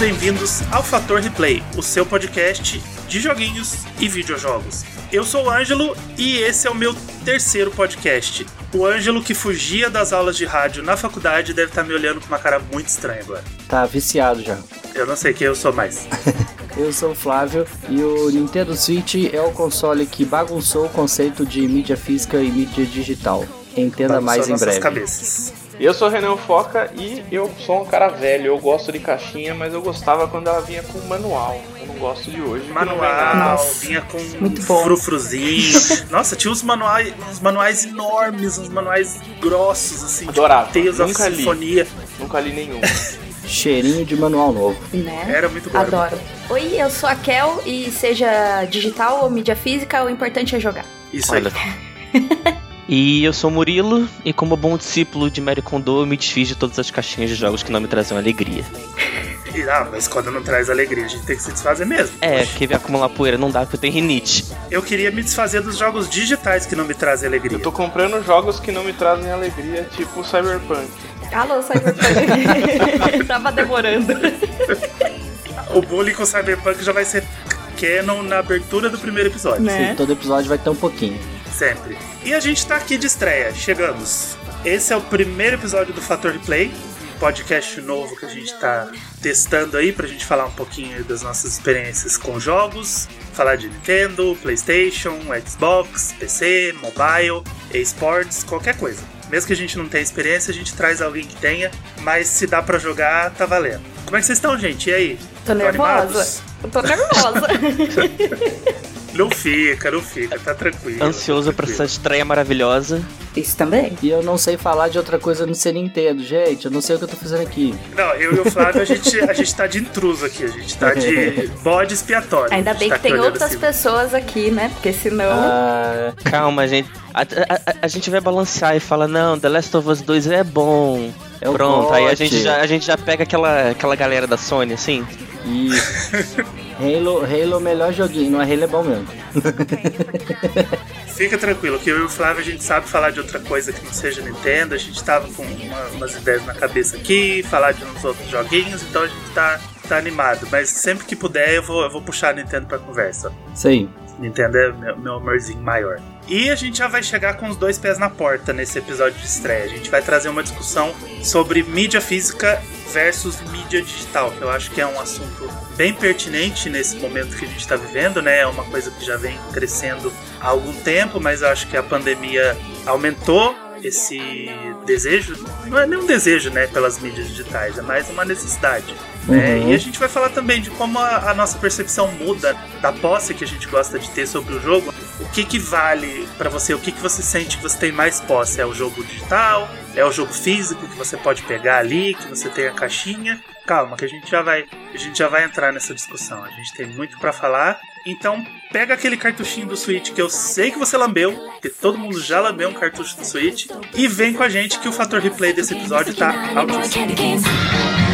Bem-vindos ao Fator Replay, o seu podcast de joguinhos e videojogos. Eu sou o Ângelo e esse é o meu terceiro podcast. O Ângelo que fugia das aulas de rádio na faculdade deve estar me olhando com uma cara muito estranha agora. Tá viciado já. Eu não sei quem eu sou mais. Eu sou o Flávio e o Nintendo Switch é o console que bagunçou o conceito de mídia física e mídia digital. Entenda Bagunçou mais em breve. cabeças. Eu sou o Renan Foca e eu sou um cara velho. Eu gosto de caixinha, mas eu gostava quando ela vinha com manual. Eu não gosto de hoje. Manual, Nossa, vinha com muito bom. frufruzinho. Nossa, tinha uns manuais, uns manuais enormes, uns manuais grossos, assim, Adorava. tipo, Nunca li. Sinfonia. Nunca li nenhum. Cheirinho de manual novo. Né? Era muito bom. Adoro. Oi, eu sou a Kel e seja digital ou mídia física, o importante é jogar. Isso aí. E eu sou o Murilo, e como bom discípulo de Mary Kondo, eu me desfiz de todas as caixinhas de jogos que não me traziam alegria. Ah, mas quando não traz alegria, a gente tem que se desfazer mesmo. É, que ver acumular poeira não dá porque eu tenho rinite. Eu queria me desfazer dos jogos digitais que não me trazem alegria. Eu tô comprando jogos que não me trazem alegria, tipo Cyberpunk. Alô, Cyberpunk. Tava demorando. O bullying com o Cyberpunk já vai ser canon na abertura do primeiro episódio. Né? Sim, todo episódio vai ter um pouquinho. Sempre. E a gente tá aqui de estreia, chegamos. Esse é o primeiro episódio do Fator Replay, um podcast novo que a gente tá testando aí pra gente falar um pouquinho das nossas experiências com jogos, falar de Nintendo, PlayStation, Xbox, PC, mobile, esports, qualquer coisa. Mesmo que a gente não tenha experiência, a gente traz alguém que tenha, mas se dá pra jogar, tá valendo. Como é que vocês estão, gente? E aí? Tô nervosa. tô nervosa. Não fica, não fica, tá tranquilo. Ansioso tá pra essa estreia maravilhosa. Isso também. E eu não sei falar de outra coisa no ser Nintendo, gente. Eu não sei o que eu tô fazendo aqui. Não, eu e o Flávio, a gente, a gente tá de intruso aqui, a gente tá de bode expiatório. Ainda bem tá que tem outras assim. pessoas aqui, né? Porque senão. Ah, Calma, gente. A, a- a- a gente vai balancear e fala, não, The Last of Us 2 é bom. é Pronto, aí a gente, já, a gente já pega aquela, aquela galera da Sony, assim. Isso. Halo, Halo é o melhor joguinho, não é Halo é bom mesmo. Fica tranquilo, que eu e o Flávio a gente sabe falar de outra coisa que não seja Nintendo, a gente tava com uma- umas ideias na cabeça aqui, falar de uns outros joguinhos, então a gente tá, tá animado. Mas sempre que puder eu vou, eu vou puxar a Nintendo pra conversa. Sim. Nintendo é meu, meu amorzinho maior. E a gente já vai chegar com os dois pés na porta nesse episódio de estreia. A gente vai trazer uma discussão sobre mídia física versus mídia digital, que eu acho que é um assunto bem pertinente nesse momento que a gente está vivendo, né? É uma coisa que já vem crescendo há algum tempo, mas eu acho que a pandemia aumentou esse desejo, não é nem um desejo, né, pelas mídias digitais, é mais uma necessidade. né? Uhum. E a gente vai falar também de como a, a nossa percepção muda da posse que a gente gosta de ter sobre o jogo. O que que vale pra você? O que que você sente que você tem mais posse? É o jogo digital? É o jogo físico que você pode pegar ali, que você tem a caixinha? Calma, que a gente já vai, a gente já vai entrar nessa discussão. A gente tem muito pra falar. Então, pega aquele cartuchinho do Switch que eu sei que você lambeu, que todo mundo já lambeu um cartucho do Switch, e vem com a gente que o fator replay desse episódio tá altíssimo.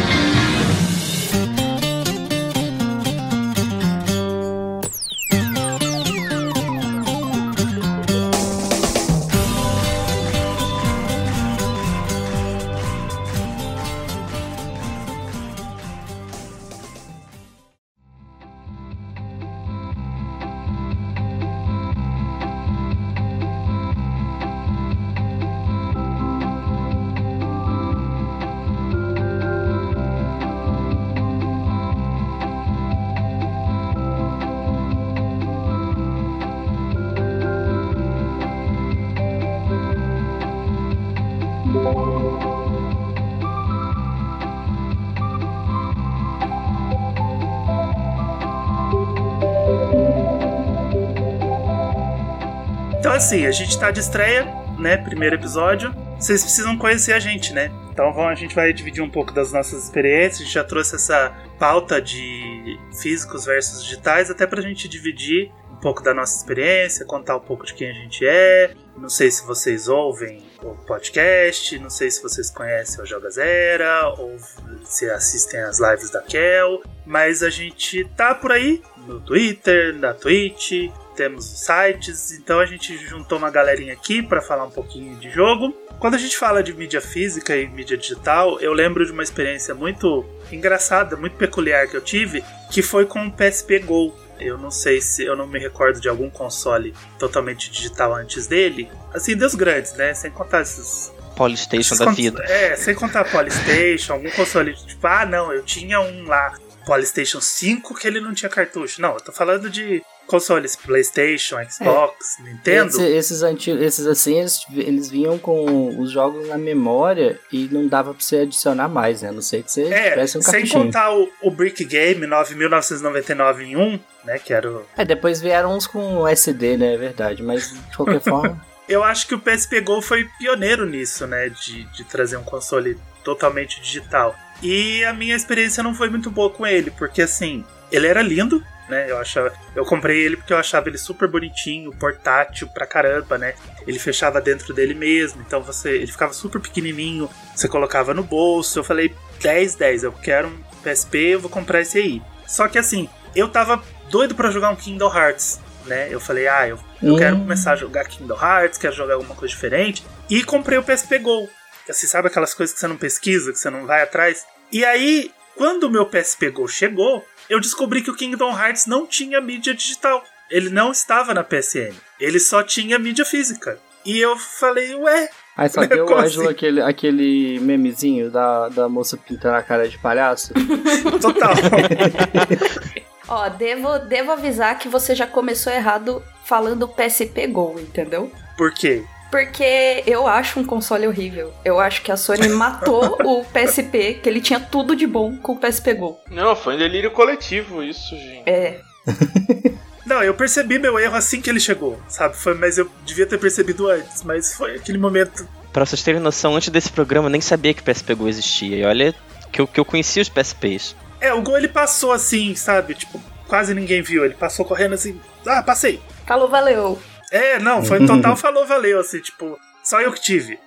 Assim, a gente tá de estreia, né? Primeiro episódio. Vocês precisam conhecer a gente, né? Então vamos, a gente vai dividir um pouco das nossas experiências. A gente já trouxe essa pauta de físicos versus digitais, até pra gente dividir um pouco da nossa experiência, contar um pouco de quem a gente é. Não sei se vocês ouvem o podcast, não sei se vocês conhecem o Joga Zera, ou se assistem as lives da Kel, mas a gente tá por aí no Twitter, na Twitch, temos sites, então a gente juntou uma galerinha aqui para falar um pouquinho de jogo. Quando a gente fala de mídia física e mídia digital, eu lembro de uma experiência muito engraçada, muito peculiar que eu tive, que foi com o PSP Go. Eu não sei se eu não me recordo de algum console totalmente digital antes dele. Assim, dos grandes, né? Sem contar esses Polystation da vida. É, sem contar Polystation, algum console tipo, ah, não, eu tinha um lá, Polystation 5 que ele não tinha cartucho. Não, eu tô falando de consoles PlayStation, Xbox, é. Nintendo. Esse, esses antigos, esses assim, eles, eles vinham com os jogos na memória e não dava pra você adicionar mais, né? A não sei que você é, tivesse um Sem contar o, o Brick Game 9999 em 1, né? Que era o... É, depois vieram uns com SD, né? É verdade, mas de qualquer forma. Eu acho que o PSP Go foi pioneiro nisso, né? De, de trazer um console totalmente digital. E a minha experiência não foi muito boa com ele, porque assim, ele era lindo, né? Eu achava, eu comprei ele porque eu achava ele super bonitinho, portátil pra caramba, né? Ele fechava dentro dele mesmo, então você, ele ficava super pequenininho, você colocava no bolso. Eu falei 10 10, eu quero um PSP, eu vou comprar esse aí. Só que assim, eu tava doido para jogar um Kingdom Hearts, né? Eu falei, ah, eu, eu hum. quero começar a jogar Kingdom Hearts, quero jogar alguma coisa diferente. E comprei o PSP Go. Assim, sabe aquelas coisas que você não pesquisa, que você não vai atrás? E aí, quando o meu PSP Go chegou, eu descobri que o Kingdom Hearts não tinha mídia digital. Ele não estava na PSN. Ele só tinha mídia física. E eu falei, ué. Aí só deu o Ângelo aquele, aquele memezinho da, da moça pintando a cara de palhaço. Total. Ó, devo, devo avisar que você já começou errado falando PSP Go, entendeu? Por quê? Porque eu acho um console horrível. Eu acho que a Sony matou o PSP, que ele tinha tudo de bom com o PSP Go. Não, foi um delírio coletivo isso, gente. É. Não, eu percebi meu erro assim que ele chegou, sabe? Foi, mas eu devia ter percebido antes, mas foi aquele momento. Pra vocês terem noção, antes desse programa eu nem sabia que PSP Go existia. E olha que eu, que eu conhecia os PSPs. É, o Go ele passou assim, sabe? Tipo, quase ninguém viu. Ele passou correndo assim. Ah, passei. Falou, valeu. É, não, foi total falou, valeu, assim, tipo, só eu que tive.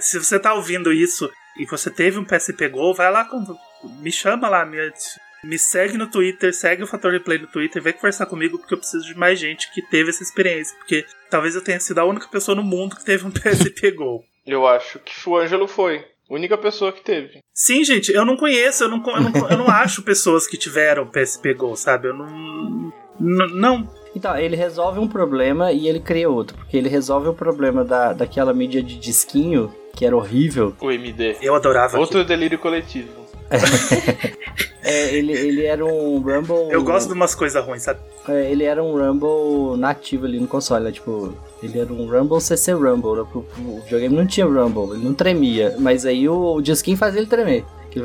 Se você tá ouvindo isso e você teve um PSP Go, vai lá, me chama lá, me, me segue no Twitter, segue o Fator Replay no Twitter, vem conversar comigo, porque eu preciso de mais gente que teve essa experiência. Porque talvez eu tenha sido a única pessoa no mundo que teve um PSP Go. Eu acho que o Ângelo foi. Única pessoa que teve. Sim, gente, eu não conheço, eu não, eu não, eu não acho pessoas que tiveram PSP Go, sabe? Eu não. Não. Então, ele resolve um problema e ele cria outro. Porque ele resolve o problema da, daquela mídia de disquinho, que era horrível. O MD. Eu adorava. Outro aquilo. delírio coletivo. é, ele, ele era um Rumble. Eu gosto de umas coisas ruins, sabe? É, ele era um Rumble nativo ali no console, né? Tipo, ele era um Rumble CC Rumble. Né? O videogame não tinha Rumble, ele não tremia. Mas aí o, o disquinho fazia ele tremer. Que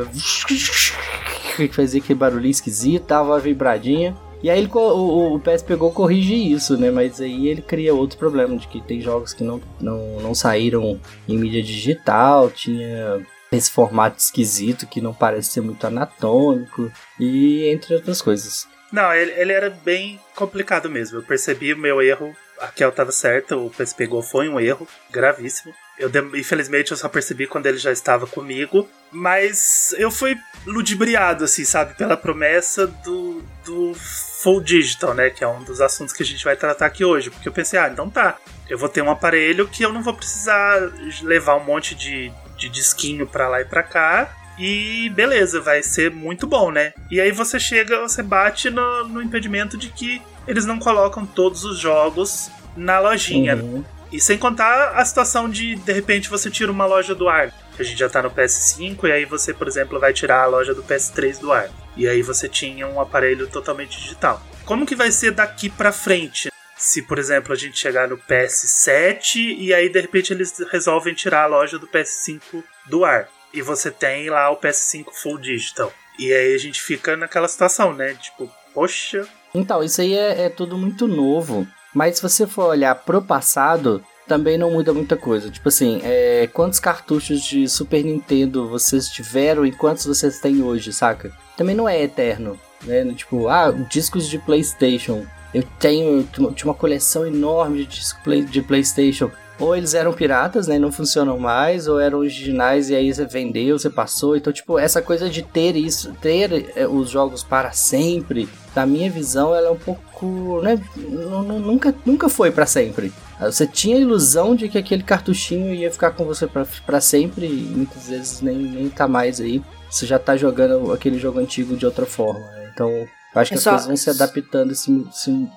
fazia aquele barulhinho esquisito, tava vibradinha. E aí ele, o, o PS pegou corrige isso, né? Mas aí ele cria outro problema de que tem jogos que não, não, não saíram em mídia digital, tinha esse formato esquisito que não parece ser muito anatômico e entre outras coisas. Não, ele, ele era bem complicado mesmo. Eu percebi o meu erro. A Kel tava certa, o PS pegou foi um erro gravíssimo. Eu, infelizmente, eu só percebi quando ele já estava comigo. Mas eu fui ludibriado, assim, sabe? Pela promessa do, do Full Digital, né? Que é um dos assuntos que a gente vai tratar aqui hoje. Porque eu pensei, ah, então tá. Eu vou ter um aparelho que eu não vou precisar levar um monte de, de disquinho pra lá e pra cá. E beleza, vai ser muito bom, né? E aí você chega, você bate no, no impedimento de que eles não colocam todos os jogos na lojinha. Uhum. E sem contar a situação de, de repente, você tira uma loja do ar. A gente já tá no PS5, e aí você, por exemplo, vai tirar a loja do PS3 do ar. E aí você tinha um aparelho totalmente digital. Como que vai ser daqui pra frente? Se, por exemplo, a gente chegar no PS7 e aí de repente eles resolvem tirar a loja do PS5 do ar. E você tem lá o PS5 Full Digital. E aí a gente fica naquela situação, né? Tipo, poxa. Então, isso aí é, é tudo muito novo. Mas se você for olhar pro passado, também não muda muita coisa. Tipo assim, é, quantos cartuchos de Super Nintendo vocês tiveram e quantos vocês têm hoje, saca? Também não é eterno, né? Tipo, ah, discos de PlayStation. Eu tenho tinha uma coleção enorme de discos de PlayStation. Ou eles eram piratas, né, e não funcionam mais, ou eram originais e aí você vendeu, você passou. Então, tipo, essa coisa de ter isso, ter é, os jogos para sempre, na minha visão, ela é um pouco, né, nunca, nunca foi para sempre. Você tinha a ilusão de que aquele cartuchinho ia ficar com você para sempre e muitas vezes nem, nem tá mais aí. Você já tá jogando aquele jogo antigo de outra forma. Né? Então, eu acho que é as só... coisas vão se adaptando e se, se,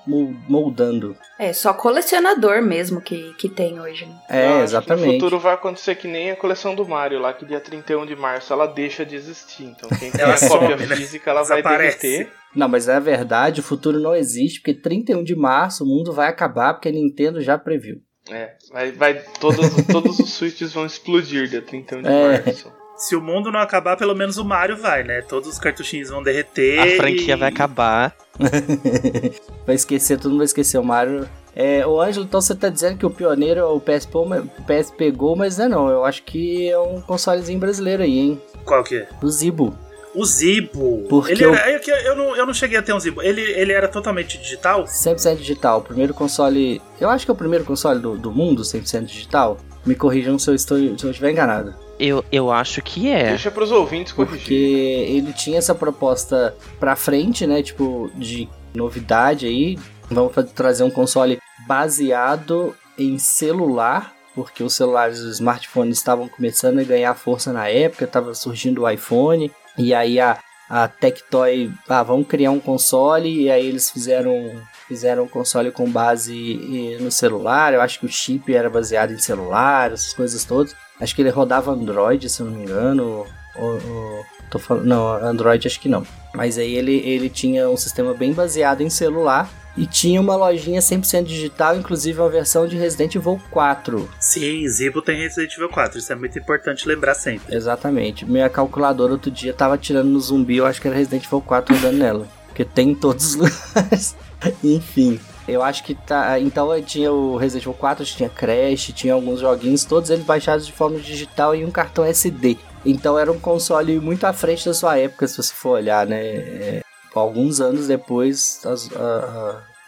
moldando. É, só colecionador mesmo que, que tem hoje. Né? É, exatamente. no futuro vai acontecer que nem a coleção do Mario lá, que dia 31 de março ela deixa de existir. Então quem tem a cópia né? física, ela vai derreter. Não, mas é verdade, o futuro não existe, porque 31 de março o mundo vai acabar, porque a Nintendo já previu. É, vai, vai todos, todos os switches vão explodir dia 31 de é. março se o mundo não acabar, pelo menos o Mario vai, né? Todos os cartuchinhos vão derreter. A franquia e... vai acabar. vai esquecer, todo mundo vai esquecer o Mario. É, o Ângelo, então você tá dizendo que o pioneiro é o PS, o PS pegou, mas não é não. Eu acho que é um consolezinho brasileiro aí, hein? Qual que é? O Zibo. O Zibo. Porque ele era, eu... É eu, não, eu não cheguei a ter um Zibo. Ele, ele era totalmente digital? 100% digital. O primeiro console. Eu acho que é o primeiro console do, do mundo 100% digital. Me corrijam se eu, estou, se eu estiver enganado. Eu, eu acho que é. Deixa pros ouvintes corrigir. Porque ele tinha essa proposta pra frente, né? Tipo, de novidade aí. Vamos trazer um console baseado em celular. Porque os celulares, os smartphones estavam começando a ganhar força na época, estava surgindo o iPhone. E aí a, a Tectoy, ah, vamos criar um console. E aí eles fizeram fizeram um console com base no celular. Eu acho que o chip era baseado em celular, essas coisas todas. Acho que ele rodava Android, se eu não me engano. Ou, ou, tô falando, não, Android acho que não. Mas aí ele, ele tinha um sistema bem baseado em celular. E tinha uma lojinha 100% digital, inclusive uma versão de Resident Evil 4. Sim, Zibo tem Resident Evil 4, isso é muito importante lembrar sempre. Exatamente. Minha calculadora outro dia tava tirando no zumbi, eu acho que era Resident Evil 4 andando nela. Porque tem em todos os lugares. Enfim. Eu acho que tá. Então tinha o Resident Evil 4, tinha Crash, tinha alguns joguinhos, todos eles baixados de forma digital e um cartão SD. Então era um console muito à frente da sua época, se você for olhar, né? É, alguns anos depois, as,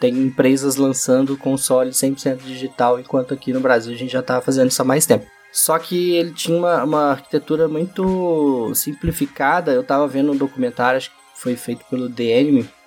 tem empresas lançando console 100% digital, enquanto aqui no Brasil a gente já estava fazendo isso há mais tempo. Só que ele tinha uma, uma arquitetura muito simplificada. Eu estava vendo um documentário, acho que foi feito pelo The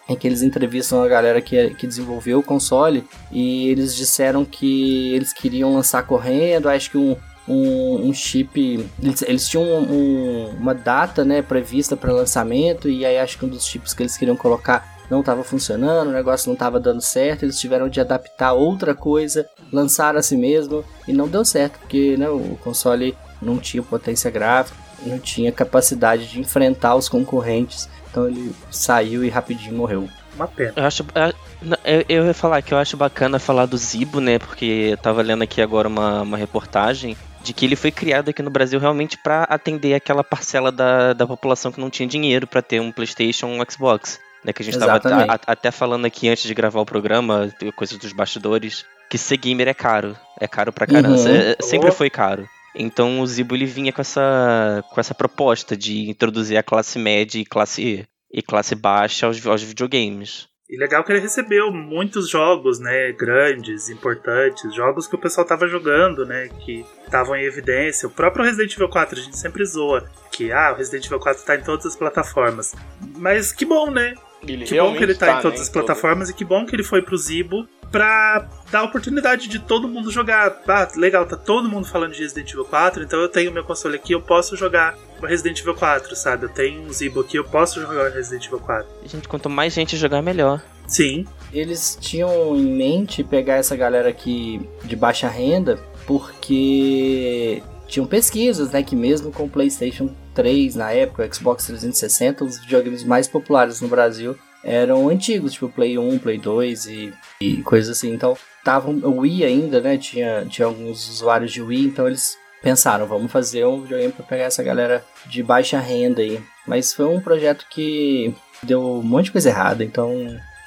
em que eles entrevistam a galera que, que desenvolveu o console e eles disseram que eles queriam lançar correndo, acho que um, um, um chip. Eles, eles tinham um, uma data né, prevista para lançamento, e aí acho que um dos chips que eles queriam colocar não estava funcionando, o negócio não estava dando certo, eles tiveram de adaptar outra coisa, lançar a si mesmo, e não deu certo, porque né, o console não tinha potência gráfica, não tinha capacidade de enfrentar os concorrentes. Então ele saiu e rapidinho morreu. Uma pena. Eu acho. É, eu, eu ia falar que eu acho bacana falar do Zibo, né? Porque eu tava lendo aqui agora uma, uma reportagem de que ele foi criado aqui no Brasil realmente para atender aquela parcela da, da população que não tinha dinheiro para ter um PlayStation ou um Xbox. Né, que a gente estava até falando aqui antes de gravar o programa, coisas dos bastidores, que ser gamer é caro. É caro pra caramba. Uhum. É, sempre foi caro. Então o Zibo ele vinha com essa, com essa proposta de introduzir a classe média e classe, e classe baixa aos, aos videogames. E legal que ele recebeu muitos jogos, né, grandes, importantes, jogos que o pessoal tava jogando, né, que estavam em evidência. O próprio Resident Evil 4 a gente sempre zoa que ah, o Resident Evil 4 tá em todas as plataformas. Mas que bom, né? Ele que bom que ele tá, tá em todas né, as plataformas todo... e que bom que ele foi pro Zibo pra dar a oportunidade de todo mundo jogar. Ah, legal, tá todo mundo falando de Resident Evil 4, então eu tenho meu console aqui, eu posso jogar Resident Evil 4, sabe? Eu tenho um Zibo aqui, eu posso jogar Resident Evil 4. Gente, quanto mais gente jogar, melhor. Sim. Eles tinham em mente pegar essa galera aqui de baixa renda, porque tinham pesquisas, né, que mesmo com o PlayStation 3 na época, Xbox 360, os videogames mais populares no Brasil eram antigos, tipo Play 1, Play 2 e, e coisas assim. Então, estavam o Wii ainda, né? Tinha, tinha alguns usuários de Wii, então eles pensaram, vamos fazer um videogame para pegar essa galera de baixa renda aí. Mas foi um projeto que deu um monte de coisa errada, então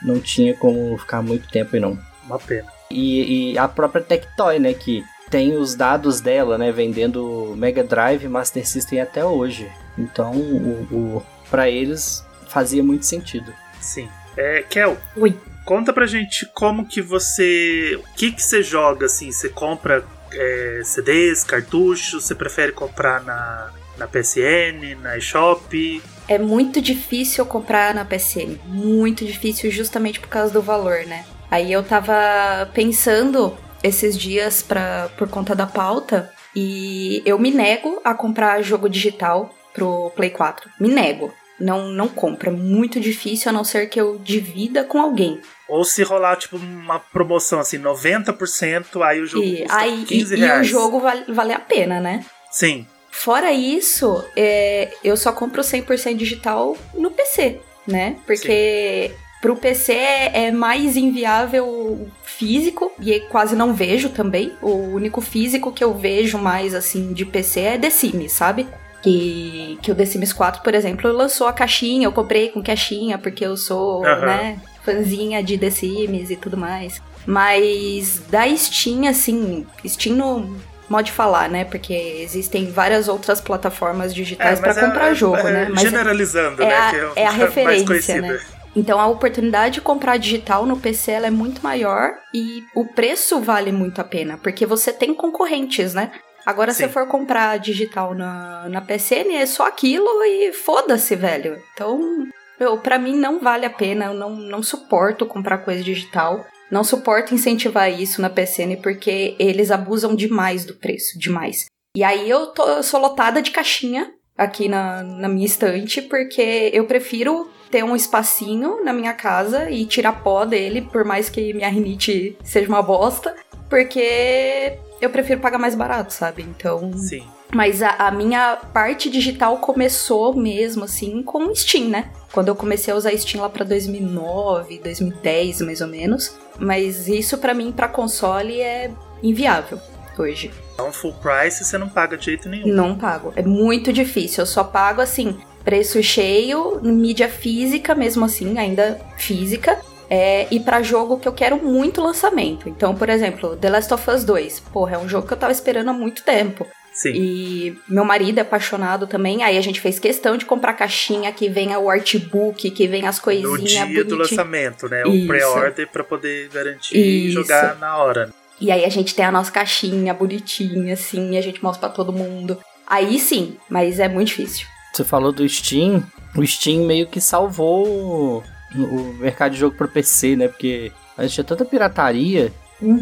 não tinha como ficar muito tempo aí não. Uma pena. E, e a própria Tectoy, né, que tem os dados dela, né, vendendo Mega Drive Master System até hoje. Então, o, o para eles fazia muito sentido. Sim. É, Kel. Oi. Conta pra gente como que você. O que que você joga, assim? Você compra é, CDs, cartuchos? Você prefere comprar na, na PSN, na eShop? É muito difícil comprar na PSN. Muito difícil justamente por causa do valor, né? Aí eu tava pensando esses dias pra, por conta da pauta e eu me nego a comprar jogo digital pro Play 4. Me nego. Não, não compro. É muito difícil a não ser que eu divida com alguém. Ou se rolar, tipo, uma promoção assim, 90%, aí o jogo E, custa aí, 15 e, e reais. o jogo vale, vale a pena, né? Sim, Fora isso, é, eu só compro 100% digital no PC, né? Porque pro PC é, é mais inviável físico e quase não vejo também. O único físico que eu vejo mais assim de PC é The Sims, sabe? Que, que o The Sims 4, por exemplo, lançou a caixinha, eu comprei com caixinha porque eu sou, Aham. né, fãzinha de The Sims e tudo mais. Mas da Steam, assim, Steam no modo de falar, né? Porque existem várias outras plataformas digitais pra mas é- comprar é- jogo, é né? Mas é- generalizando, é né? a- é a mais referência, conhecida. né? Então a oportunidade de comprar digital no PC é muito maior e o preço vale muito a pena, porque você tem concorrentes, né? Agora, se Sim. você for comprar digital na, na PSN, é só aquilo e foda-se, velho. Então, meu, pra mim não vale a pena, eu não, não suporto comprar coisa digital. Não suporto incentivar isso na PSN porque eles abusam demais do preço, demais. E aí eu, tô, eu sou lotada de caixinha aqui na, na minha estante, porque eu prefiro ter um espacinho na minha casa e tirar pó dele, por mais que minha rinite seja uma bosta, porque eu prefiro pagar mais barato, sabe? Então. Sim. Mas a, a minha parte digital começou mesmo, assim, com Steam, né? Quando eu comecei a usar Steam lá pra 2009, 2010, mais ou menos. Mas isso pra mim, pra console, é inviável hoje. Então, full price você não paga de jeito nenhum. Não pago. É muito difícil. Eu só pago assim, preço cheio, mídia física, mesmo assim, ainda física. É, e pra jogo que eu quero muito lançamento. Então, por exemplo, The Last of Us 2. Porra, é um jogo que eu tava esperando há muito tempo. Sim. E meu marido é apaixonado também. Aí a gente fez questão de comprar caixinha que venha o artbook, que venha as No coisinhas dia do bonitinhas. lançamento, né? O Isso. pre-order pra poder garantir e Isso. jogar na hora. né? E aí a gente tem a nossa caixinha bonitinha, assim, e a gente mostra pra todo mundo. Aí sim, mas é muito difícil. Você falou do Steam. O Steam meio que salvou o, mercado de jogo pro PC, né? Porque a gente tinha tanta pirataria.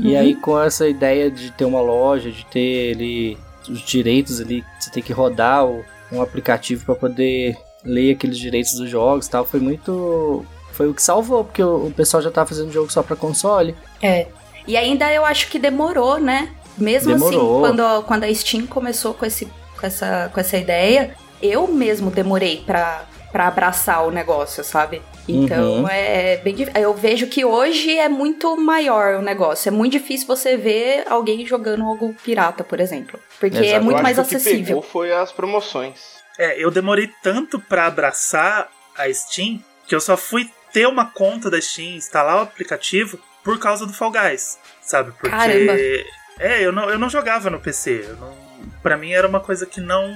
E aí, com essa ideia de ter uma loja, de ter ali os direitos ali, você tem que rodar um aplicativo para poder ler aqueles direitos dos jogos e tal, foi muito. Foi o que salvou, porque o, o pessoal já tava fazendo jogo só pra console. É. E ainda eu acho que demorou, né? Mesmo Demorou. assim, quando, quando a Steam começou com, esse, com, essa, com essa ideia, eu mesmo demorei pra, pra abraçar o negócio, sabe? Então Uhum. é bem difícil. Eu vejo que hoje é muito maior o negócio. É muito difícil você ver alguém jogando algo pirata, por exemplo. Porque é Exato. muito Eu mais que O que acessível. pegou foi as promoções. É, eu demorei tanto pra abraçar a Steam que eu só fui ter uma conta da Steam, instalar o aplicativo por causa do Fall Guys, sabe? Porque Caramba. é, eu não, eu não jogava no PC, eu não, para mim era uma coisa que não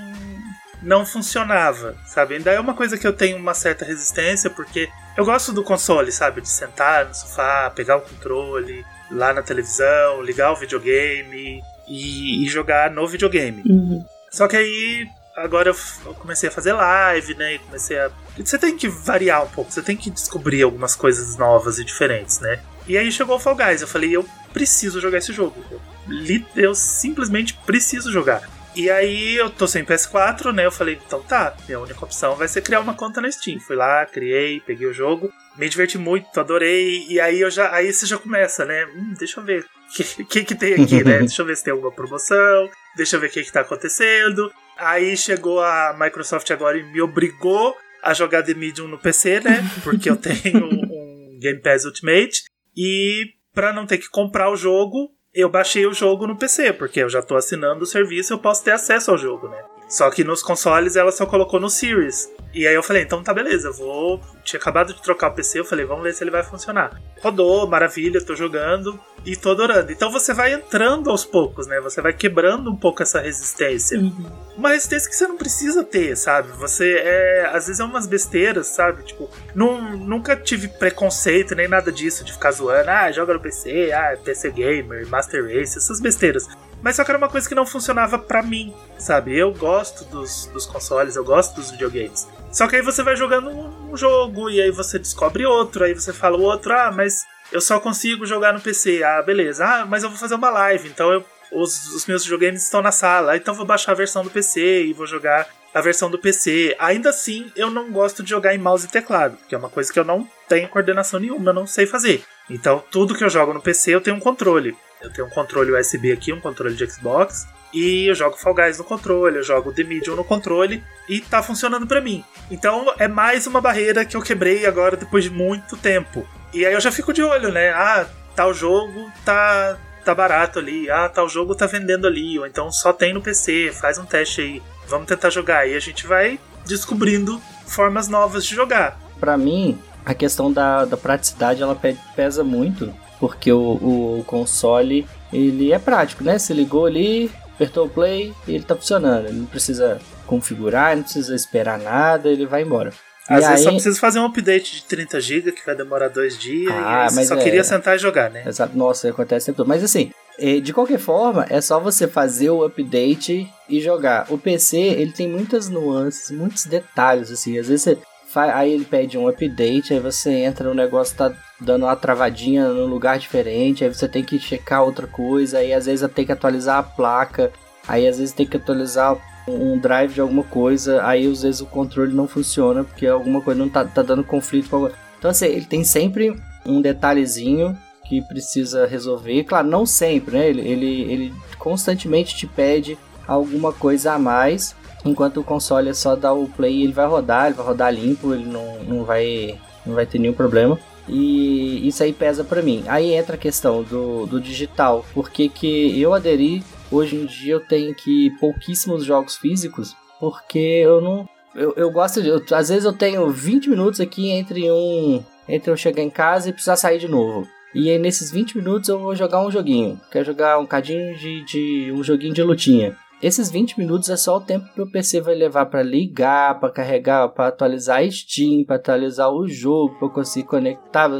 não funcionava, sabe? Ainda é uma coisa que eu tenho uma certa resistência porque eu gosto do console, sabe? De sentar no sofá, pegar o controle lá na televisão, ligar o videogame e, e jogar no videogame. Uhum. Só que aí, agora eu, comecei a fazer live, né? E comecei a. Você tem que variar um pouco, você tem que descobrir algumas coisas novas e diferentes, né? E aí chegou o Fall Guys, eu falei, eu preciso jogar esse jogo. Eu, eu simplesmente preciso jogar. E aí eu tô sem PS4, né? Eu falei, então tá, minha única opção vai ser criar uma conta na Steam. Fui lá, criei, peguei o jogo, me diverti muito, adorei. E aí eu já. Aí você já começa, né? Hum, deixa eu ver o que, que, que tem aqui, né? Deixa eu ver se tem alguma promoção, deixa eu ver o que, que tá acontecendo. Aí chegou a Microsoft agora e me obrigou a jogar The Medium no PC, né? Porque eu tenho um Game Pass Ultimate. E pra não ter que comprar o jogo, eu baixei o jogo no PC, porque eu já tô assinando o serviço eu posso ter acesso ao jogo, né? Só que nos consoles ela só colocou no Series. E aí eu falei, então tá beleza, vou. Tinha acabado de trocar o PC, eu falei, vamos ver se ele vai funcionar. Rodou, maravilha, tô jogando e tô adorando. Então você vai entrando aos poucos, né? Você vai quebrando um pouco essa resistência. Uhum. Uma resistência que você não precisa ter, sabe? Você é. Às vezes é umas besteiras, sabe? Tipo, nun- nunca tive preconceito nem nada disso de ficar zoando. Ah, joga no PC, ah, PC Gamer, Master Race, essas besteiras. Mas só que era uma coisa que não funcionava para mim, sabe? Eu gosto dos, dos consoles, eu gosto dos videogames. Só que aí você vai jogando um jogo e aí você descobre outro, aí você fala o outro, ah, mas eu só consigo jogar no PC. Ah, beleza. Ah, mas eu vou fazer uma live, então eu, os, os meus videogames estão na sala, então vou baixar a versão do PC e vou jogar a versão do PC. Ainda assim, eu não gosto de jogar em mouse e teclado, que é uma coisa que eu não tenho coordenação nenhuma, eu não sei fazer. Então, tudo que eu jogo no PC eu tenho um controle. Eu tenho um controle USB aqui, um controle de Xbox, e eu jogo Fall Guys no controle, eu jogo The Medium no controle e tá funcionando para mim. Então é mais uma barreira que eu quebrei agora depois de muito tempo. E aí eu já fico de olho, né? Ah, tal jogo tá tá barato ali. Ah, tal jogo tá vendendo ali, ou então só tem no PC, faz um teste aí. Vamos tentar jogar e a gente vai descobrindo formas novas de jogar. Para mim, a questão da, da praticidade ela pesa muito, porque o, o console ele é prático, né? Se ligou ali, apertou o play e ele tá funcionando. Ele não precisa configurar, não precisa esperar nada, ele vai embora. Às e vezes aí... só precisa fazer um update de 30 GB que vai demorar dois dias ah, e mas só é... queria sentar e jogar, né? Exato. Nossa, acontece sempre. Mas assim, é, de qualquer forma, é só você fazer o update e jogar. O PC, ele tem muitas nuances, muitos detalhes, assim. Às vezes você aí ele pede um update, aí você entra no negócio, tá dando uma travadinha num lugar diferente, aí você tem que checar outra coisa, aí às vezes tem que atualizar a placa, aí às vezes tem que atualizar um drive de alguma coisa, aí às vezes o controle não funciona porque alguma coisa não tá, tá dando conflito com alguma... Então assim, ele tem sempre um detalhezinho que precisa resolver. Claro, não sempre, né? Ele, ele, ele constantemente te pede alguma coisa a mais, enquanto o console é só dar o play ele vai rodar, ele vai rodar limpo, ele não, não, vai, não vai ter nenhum problema. E isso aí pesa para mim. Aí entra a questão do, do digital. Porque que eu aderi, hoje em dia eu tenho que pouquíssimos jogos físicos, porque eu não. Eu, eu gosto de. Eu, às vezes eu tenho 20 minutos aqui entre um. Entre eu chegar em casa e precisar sair de novo. E aí nesses 20 minutos eu vou jogar um joguinho. Quero jogar um cadinho de, de um joguinho de lutinha. Esses 20 minutos é só o tempo que o PC vai levar para ligar, para carregar, para atualizar a Steam, para atualizar o jogo, para conseguir conectar.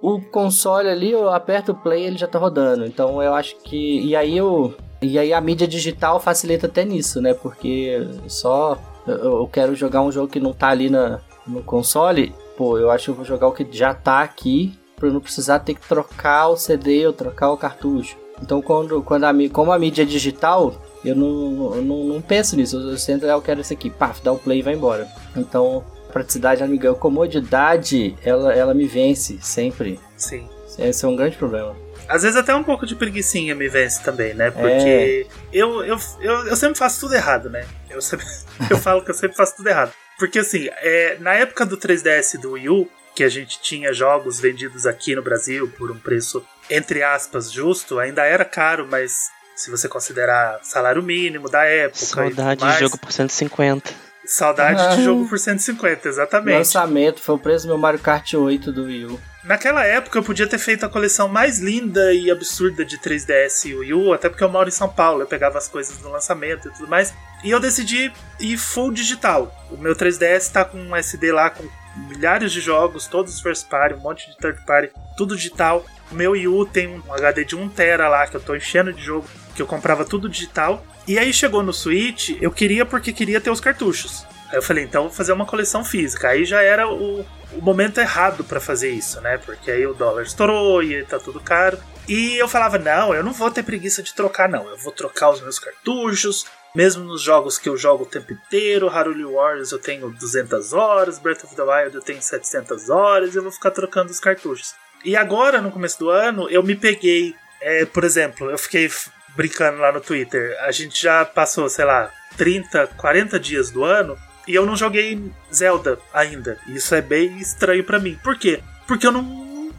O console ali, eu aperto o play, ele já tá rodando. Então eu acho que e aí eu e aí a mídia digital facilita até nisso, né? Porque só eu quero jogar um jogo que não tá ali na, no console, pô, eu acho que eu vou jogar o que já tá aqui para não precisar ter que trocar o CD ou trocar o cartucho. Então, quando, quando a, como a mídia digital, eu não, eu não, não penso nisso. Eu, sempre ah, eu quero esse aqui, pá, dá o play e vai embora. Então, praticidade, amiga, a comodidade, ela, ela me vence sempre. Sim. Esse é um grande problema. Às vezes até um pouco de preguiçinha me vence também, né? Porque é. eu, eu, eu, eu sempre faço tudo errado, né? Eu, sempre, eu falo que eu sempre faço tudo errado. Porque assim, é, na época do 3DS e do Wii U, que a gente tinha jogos vendidos aqui no Brasil por um preço, entre aspas, justo, ainda era caro, mas se você considerar salário mínimo da época. Saudade de jogo por 150. Saudade ah, de jogo por 150, exatamente. Lançamento foi o preço do meu Mario Kart 8 do Wii U. Naquela época eu podia ter feito a coleção mais linda e absurda de 3DS e Wii U, até porque eu moro em São Paulo, eu pegava as coisas no lançamento e tudo mais. E eu decidi ir full digital. O meu 3DS tá com um SD lá com milhares de jogos, todos first party, um monte de third party, tudo digital. O meu Wii U tem um HD de 1TB lá que eu tô enchendo de jogo, que eu comprava tudo digital. E aí chegou no Switch, eu queria porque queria ter os cartuchos. Aí eu falei, então vou fazer uma coleção física. Aí já era o, o momento errado para fazer isso, né? Porque aí o dólar estourou e tá tudo caro. E eu falava, não, eu não vou ter preguiça de trocar, não. Eu vou trocar os meus cartuchos, mesmo nos jogos que eu jogo o tempo inteiro, Haruli Wars eu tenho 200 horas, Breath of the Wild eu tenho 700 horas, eu vou ficar trocando os cartuchos. E agora, no começo do ano, eu me peguei, é, por exemplo, eu fiquei brincando lá no Twitter, a gente já passou, sei lá, 30, 40 dias do ano e eu não joguei Zelda ainda. Isso é bem estranho para mim. Por quê? Porque eu não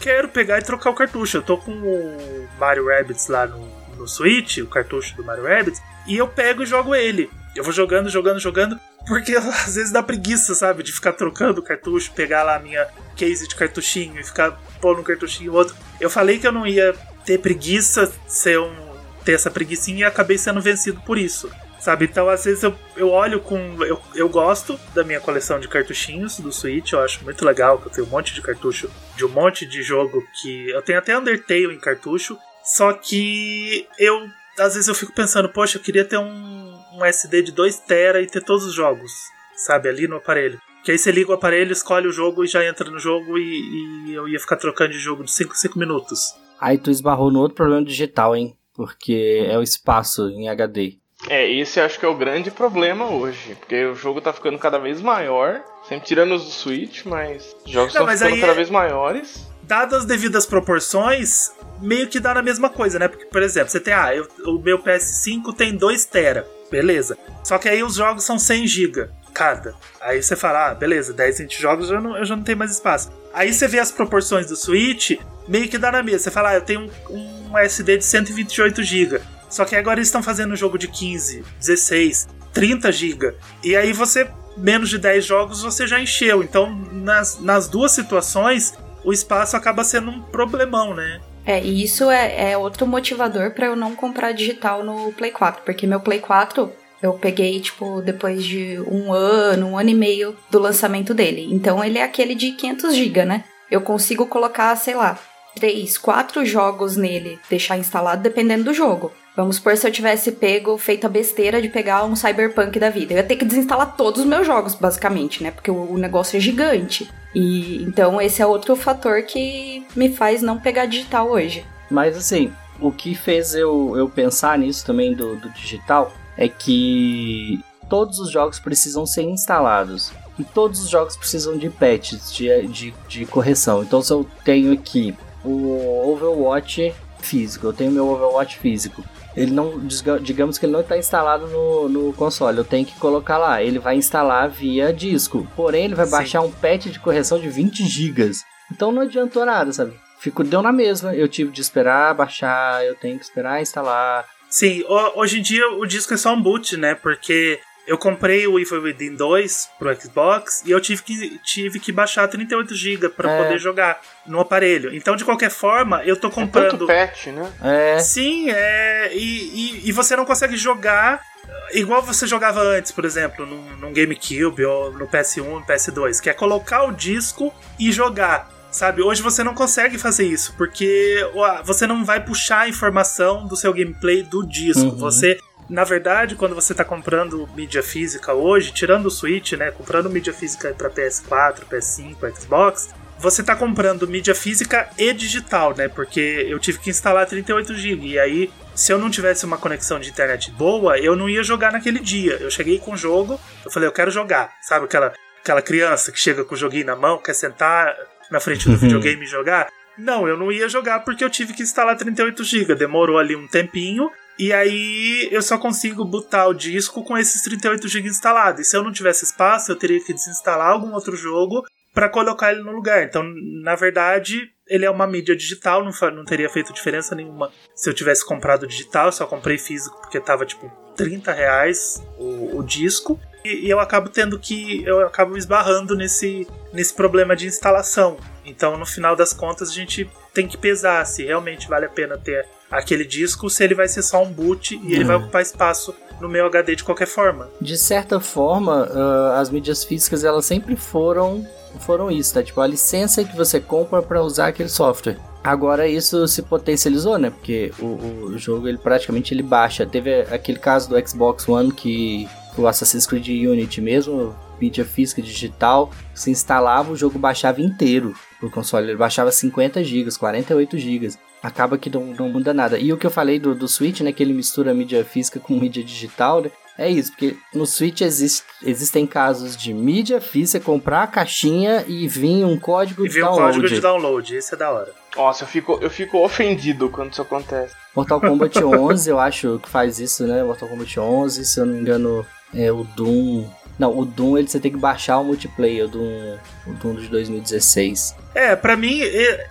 quero pegar e trocar o cartucho. Eu tô com o Mario Rabbids lá no, no Switch, o cartucho do Mario Rabbids, e eu pego e jogo ele. Eu vou jogando, jogando, jogando, porque às vezes dá preguiça, sabe? De ficar trocando o cartucho, pegar lá a minha case de cartuchinho e ficar pondo um cartuchinho outro. Eu falei que eu não ia ter preguiça, ser um, ter essa preguiçinha e acabei sendo vencido por isso. Sabe? Então, às vezes eu, eu olho com. Eu, eu gosto da minha coleção de cartuchinhos do Switch, eu acho muito legal que eu tenho um monte de cartucho de um monte de jogo que. Eu tenho até Undertale em cartucho, só que eu às vezes eu fico pensando, poxa, eu queria ter um, um SD de 2 tera e ter todos os jogos, sabe, ali no aparelho. Que aí você liga o aparelho, escolhe o jogo e já entra no jogo e, e eu ia ficar trocando de jogo de 5 5 minutos. Aí tu esbarrou no outro problema digital, hein? Porque é o espaço em HD. É, esse acho que é o grande problema hoje, porque o jogo tá ficando cada vez maior, sempre tirando os do Switch, mas os jogos estão ficando cada é... vez maiores. Dadas as devidas proporções, meio que dá na mesma coisa, né? Porque, por exemplo, você tem, ah, eu, o meu PS5 tem 2 tera, beleza. Só que aí os jogos são 100 GB cada. Aí você fala, ah, beleza, 10, 20 jogos eu, não, eu já não tenho mais espaço. Aí você vê as proporções do Switch, meio que dá na mesma. Você fala, ah, eu tenho um, um SD de 128 GB. Só que agora eles estão fazendo um jogo de 15, 16, 30 GB. E aí você, menos de 10 jogos, você já encheu. Então, nas, nas duas situações, o espaço acaba sendo um problemão, né? É, e isso é, é outro motivador para eu não comprar digital no Play 4, porque meu Play 4 eu peguei, tipo, depois de um ano, um ano e meio do lançamento dele. Então ele é aquele de 500 GB, né? Eu consigo colocar, sei lá, 3, 4 jogos nele, deixar instalado dependendo do jogo. Vamos supor se eu tivesse pego, feito a besteira de pegar um Cyberpunk da vida. Eu ia ter que desinstalar todos os meus jogos, basicamente, né? Porque o, negócio é gigante. E então esse é outro fator que me faz não pegar digital hoje. Mas assim, o que fez eu, eu pensar nisso também do, do digital é que todos os jogos precisam ser instalados. E todos os jogos precisam de patches, de, de, de correção. Então se eu tenho aqui o Overwatch físico, eu tenho meu Overwatch físico ele não, digamos que ele não está instalado no, no console, eu tenho que colocar lá, ele vai instalar via disco, porém ele vai Sim. baixar um patch de correção de 20 GB. Então não adiantou nada, sabe? Fico, deu na mesma, eu tive de esperar baixar, eu tenho que esperar instalar. Sim, hoje em dia o disco é só um boot, né? Porque eu comprei o Evil Within 2 pro Xbox e eu tive que, tive que baixar 38 GB para é. poder jogar no aparelho. Então, de qualquer forma, eu tô comprando. É patch, né? É. Sim, é. E, e, e, você não consegue jogar igual você jogava antes, por exemplo, num, num GameCube ou no PS1, no PS2, que é colocar o disco e jogar. Sabe, hoje você não consegue fazer isso, porque você não vai puxar a informação do seu gameplay do disco. Uhum. Você na verdade, quando você está comprando mídia física hoje, tirando o Switch, né, comprando mídia física para PS4, PS5, Xbox, você está comprando mídia física e digital, né? Porque eu tive que instalar 38 GB e aí se eu não tivesse uma conexão de internet boa, eu não ia jogar naquele dia. Eu cheguei com o jogo, eu falei, eu quero jogar. Sabe aquela aquela criança que chega com o joguinho na mão, quer sentar na frente do uhum. videogame e jogar? Não, eu não ia jogar porque eu tive que instalar 38 GB. Demorou ali um tempinho e aí eu só consigo botar o disco com esses 38 GB instalados. E se eu não tivesse espaço, eu teria que desinstalar algum outro jogo para colocar ele no lugar. Então, na verdade, ele é uma mídia digital, não, não teria feito diferença nenhuma se eu tivesse comprado digital. Só comprei físico porque tava tipo 30 reais o, o disco. E, e, eu acabo tendo que. Eu acabo esbarrando nesse, nesse problema de instalação. Então, no final das contas, a gente tem que pesar se realmente vale a pena ter aquele disco, se ele vai ser só um boot e ele vai ocupar espaço no meu HD de qualquer forma. De certa forma, uh, as mídias físicas elas sempre foram foram isso, tá? Tipo, a licença que você compra para usar aquele software. Agora isso se potencializou, né? Porque o, o, jogo ele praticamente ele baixa. Teve aquele caso do Xbox One que o Assassin's Creed Unity mesmo, mídia física digital, se instalava o jogo baixava inteiro pro console, ele baixava 50 GB, 48 GB acaba que não, não muda nada. E o que eu falei do, do Switch, né, que ele mistura mídia física com mídia digital, né, é isso, porque no Switch existe, existem casos de mídia física, comprar a caixinha e vir um código e de download. um código de download, isso é da hora. Nossa, eu fico, eu fico ofendido quando isso acontece. Mortal Kombat 11, eu acho que faz isso, né? Mortal Kombat 11, se eu não me engano, é o Doom não, o Doom ele, você tem que baixar o multiplayer, o Doom, o Doom de 2016. É, para mim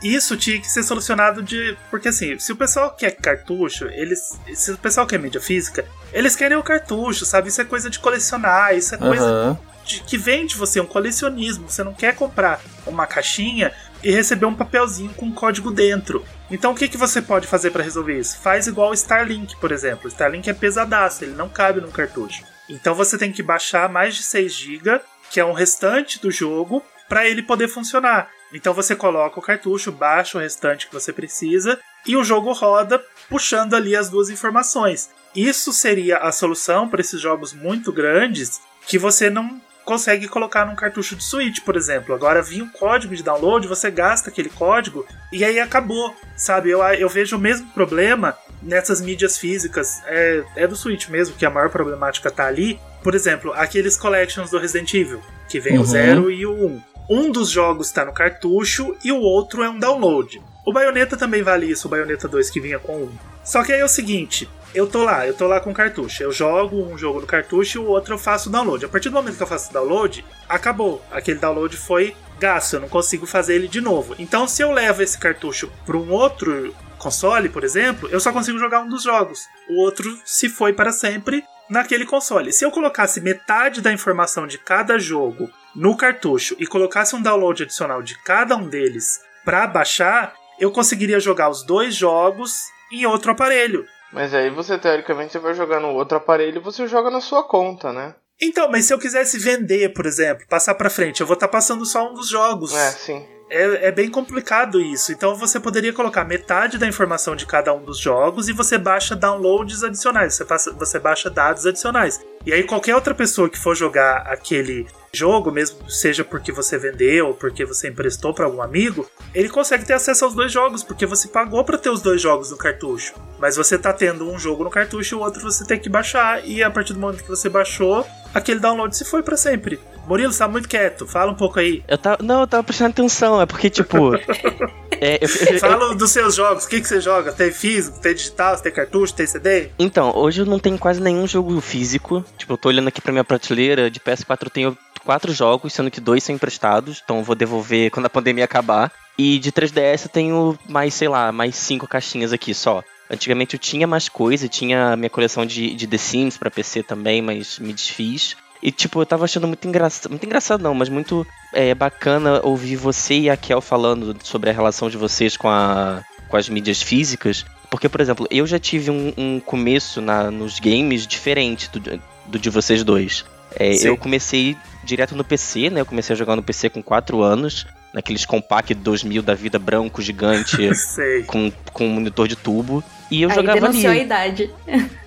isso tinha que ser solucionado de. Porque assim, se o pessoal quer cartucho, eles. Se o pessoal quer mídia física, eles querem o cartucho, sabe? Isso é coisa de colecionar, isso é coisa uhum. de, que vem de você, um colecionismo. Você não quer comprar uma caixinha e receber um papelzinho com um código dentro. Então o que, que você pode fazer para resolver isso? Faz igual o Starlink, por exemplo. O Starlink é pesadaço, ele não cabe no cartucho. Então você tem que baixar mais de 6 GB, que é o restante do jogo, para ele poder funcionar. Então você coloca o cartucho, baixa o restante que você precisa e o jogo roda puxando ali as duas informações. Isso seria a solução para esses jogos muito grandes que você não consegue colocar num cartucho de Switch, por exemplo. Agora vinha um código de download, você gasta aquele código e aí acabou, sabe? Eu, eu vejo o mesmo problema nessas mídias físicas. É, é do Switch mesmo, que a maior problemática tá ali. Por exemplo, aqueles collections do Resident Evil, que vem uhum. o 0 e o 1. Um. um dos jogos está no cartucho e o outro é um download. O Bayonetta também vale isso, o Bayonetta 2 que vinha com um. Só que aí é o seguinte, eu tô lá, eu tô lá com cartucho. Eu jogo um jogo no cartucho e o outro eu faço download. A partir do momento que eu faço download, acabou. Aquele download foi gasto, eu não consigo fazer ele de novo. Então, se eu levo esse cartucho para um outro console, por exemplo, eu só consigo jogar um dos jogos. O outro se foi para sempre naquele console. Se eu colocasse metade da informação de cada jogo no cartucho e colocasse um download adicional de cada um deles para baixar, eu conseguiria jogar os dois jogos em outro aparelho. Mas aí você, teoricamente, você vai jogar no outro aparelho você joga na sua conta, né? Então, mas se eu quisesse vender, por exemplo, passar para frente, eu vou estar tá passando só um dos jogos. É, sim. É, é, bem complicado isso. Então você poderia colocar metade da informação de cada um dos jogos e você baixa downloads adicionais, você, passa, você baixa dados adicionais. E aí qualquer outra pessoa que for jogar aquele jogo, mesmo seja porque você vendeu ou porque você emprestou para algum amigo, ele consegue ter acesso aos dois jogos, porque você pagou para ter os dois jogos no cartucho. Mas você tá tendo um jogo no cartucho e o outro você tem que baixar, e a partir do momento que você baixou, aquele download se foi para sempre. Murilo, você tá muito quieto, fala um pouco aí. Eu tava, não, eu tava prestando atenção, é porque, tipo. é, eu, eu, fala eu, dos seus jogos, o que, que você joga? Tem físico, tem digital, tem cartucho, tem CD? Então, hoje eu não tenho quase nenhum jogo físico. Tipo, eu tô olhando aqui pra minha prateleira, de PS4 eu tenho quatro jogos, sendo que dois são emprestados, então eu vou devolver quando a pandemia acabar. E de 3DS eu tenho mais, sei lá, mais cinco caixinhas aqui só. Antigamente eu tinha mais coisa, tinha minha coleção de, de The Sims pra PC também, mas me desfiz. E, tipo, eu tava achando muito engraçado. Muito engraçado, não, mas muito é, bacana ouvir você e a Kel falando sobre a relação de vocês com, a, com as mídias físicas. Porque, por exemplo, eu já tive um, um começo na, nos games diferente do, do de vocês dois. É, eu comecei direto no PC, né? Eu comecei a jogar no PC com 4 anos, naqueles Compact 2000 da vida branco gigante com, com monitor de tubo. E eu Aí jogava ali. a idade.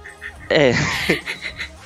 É.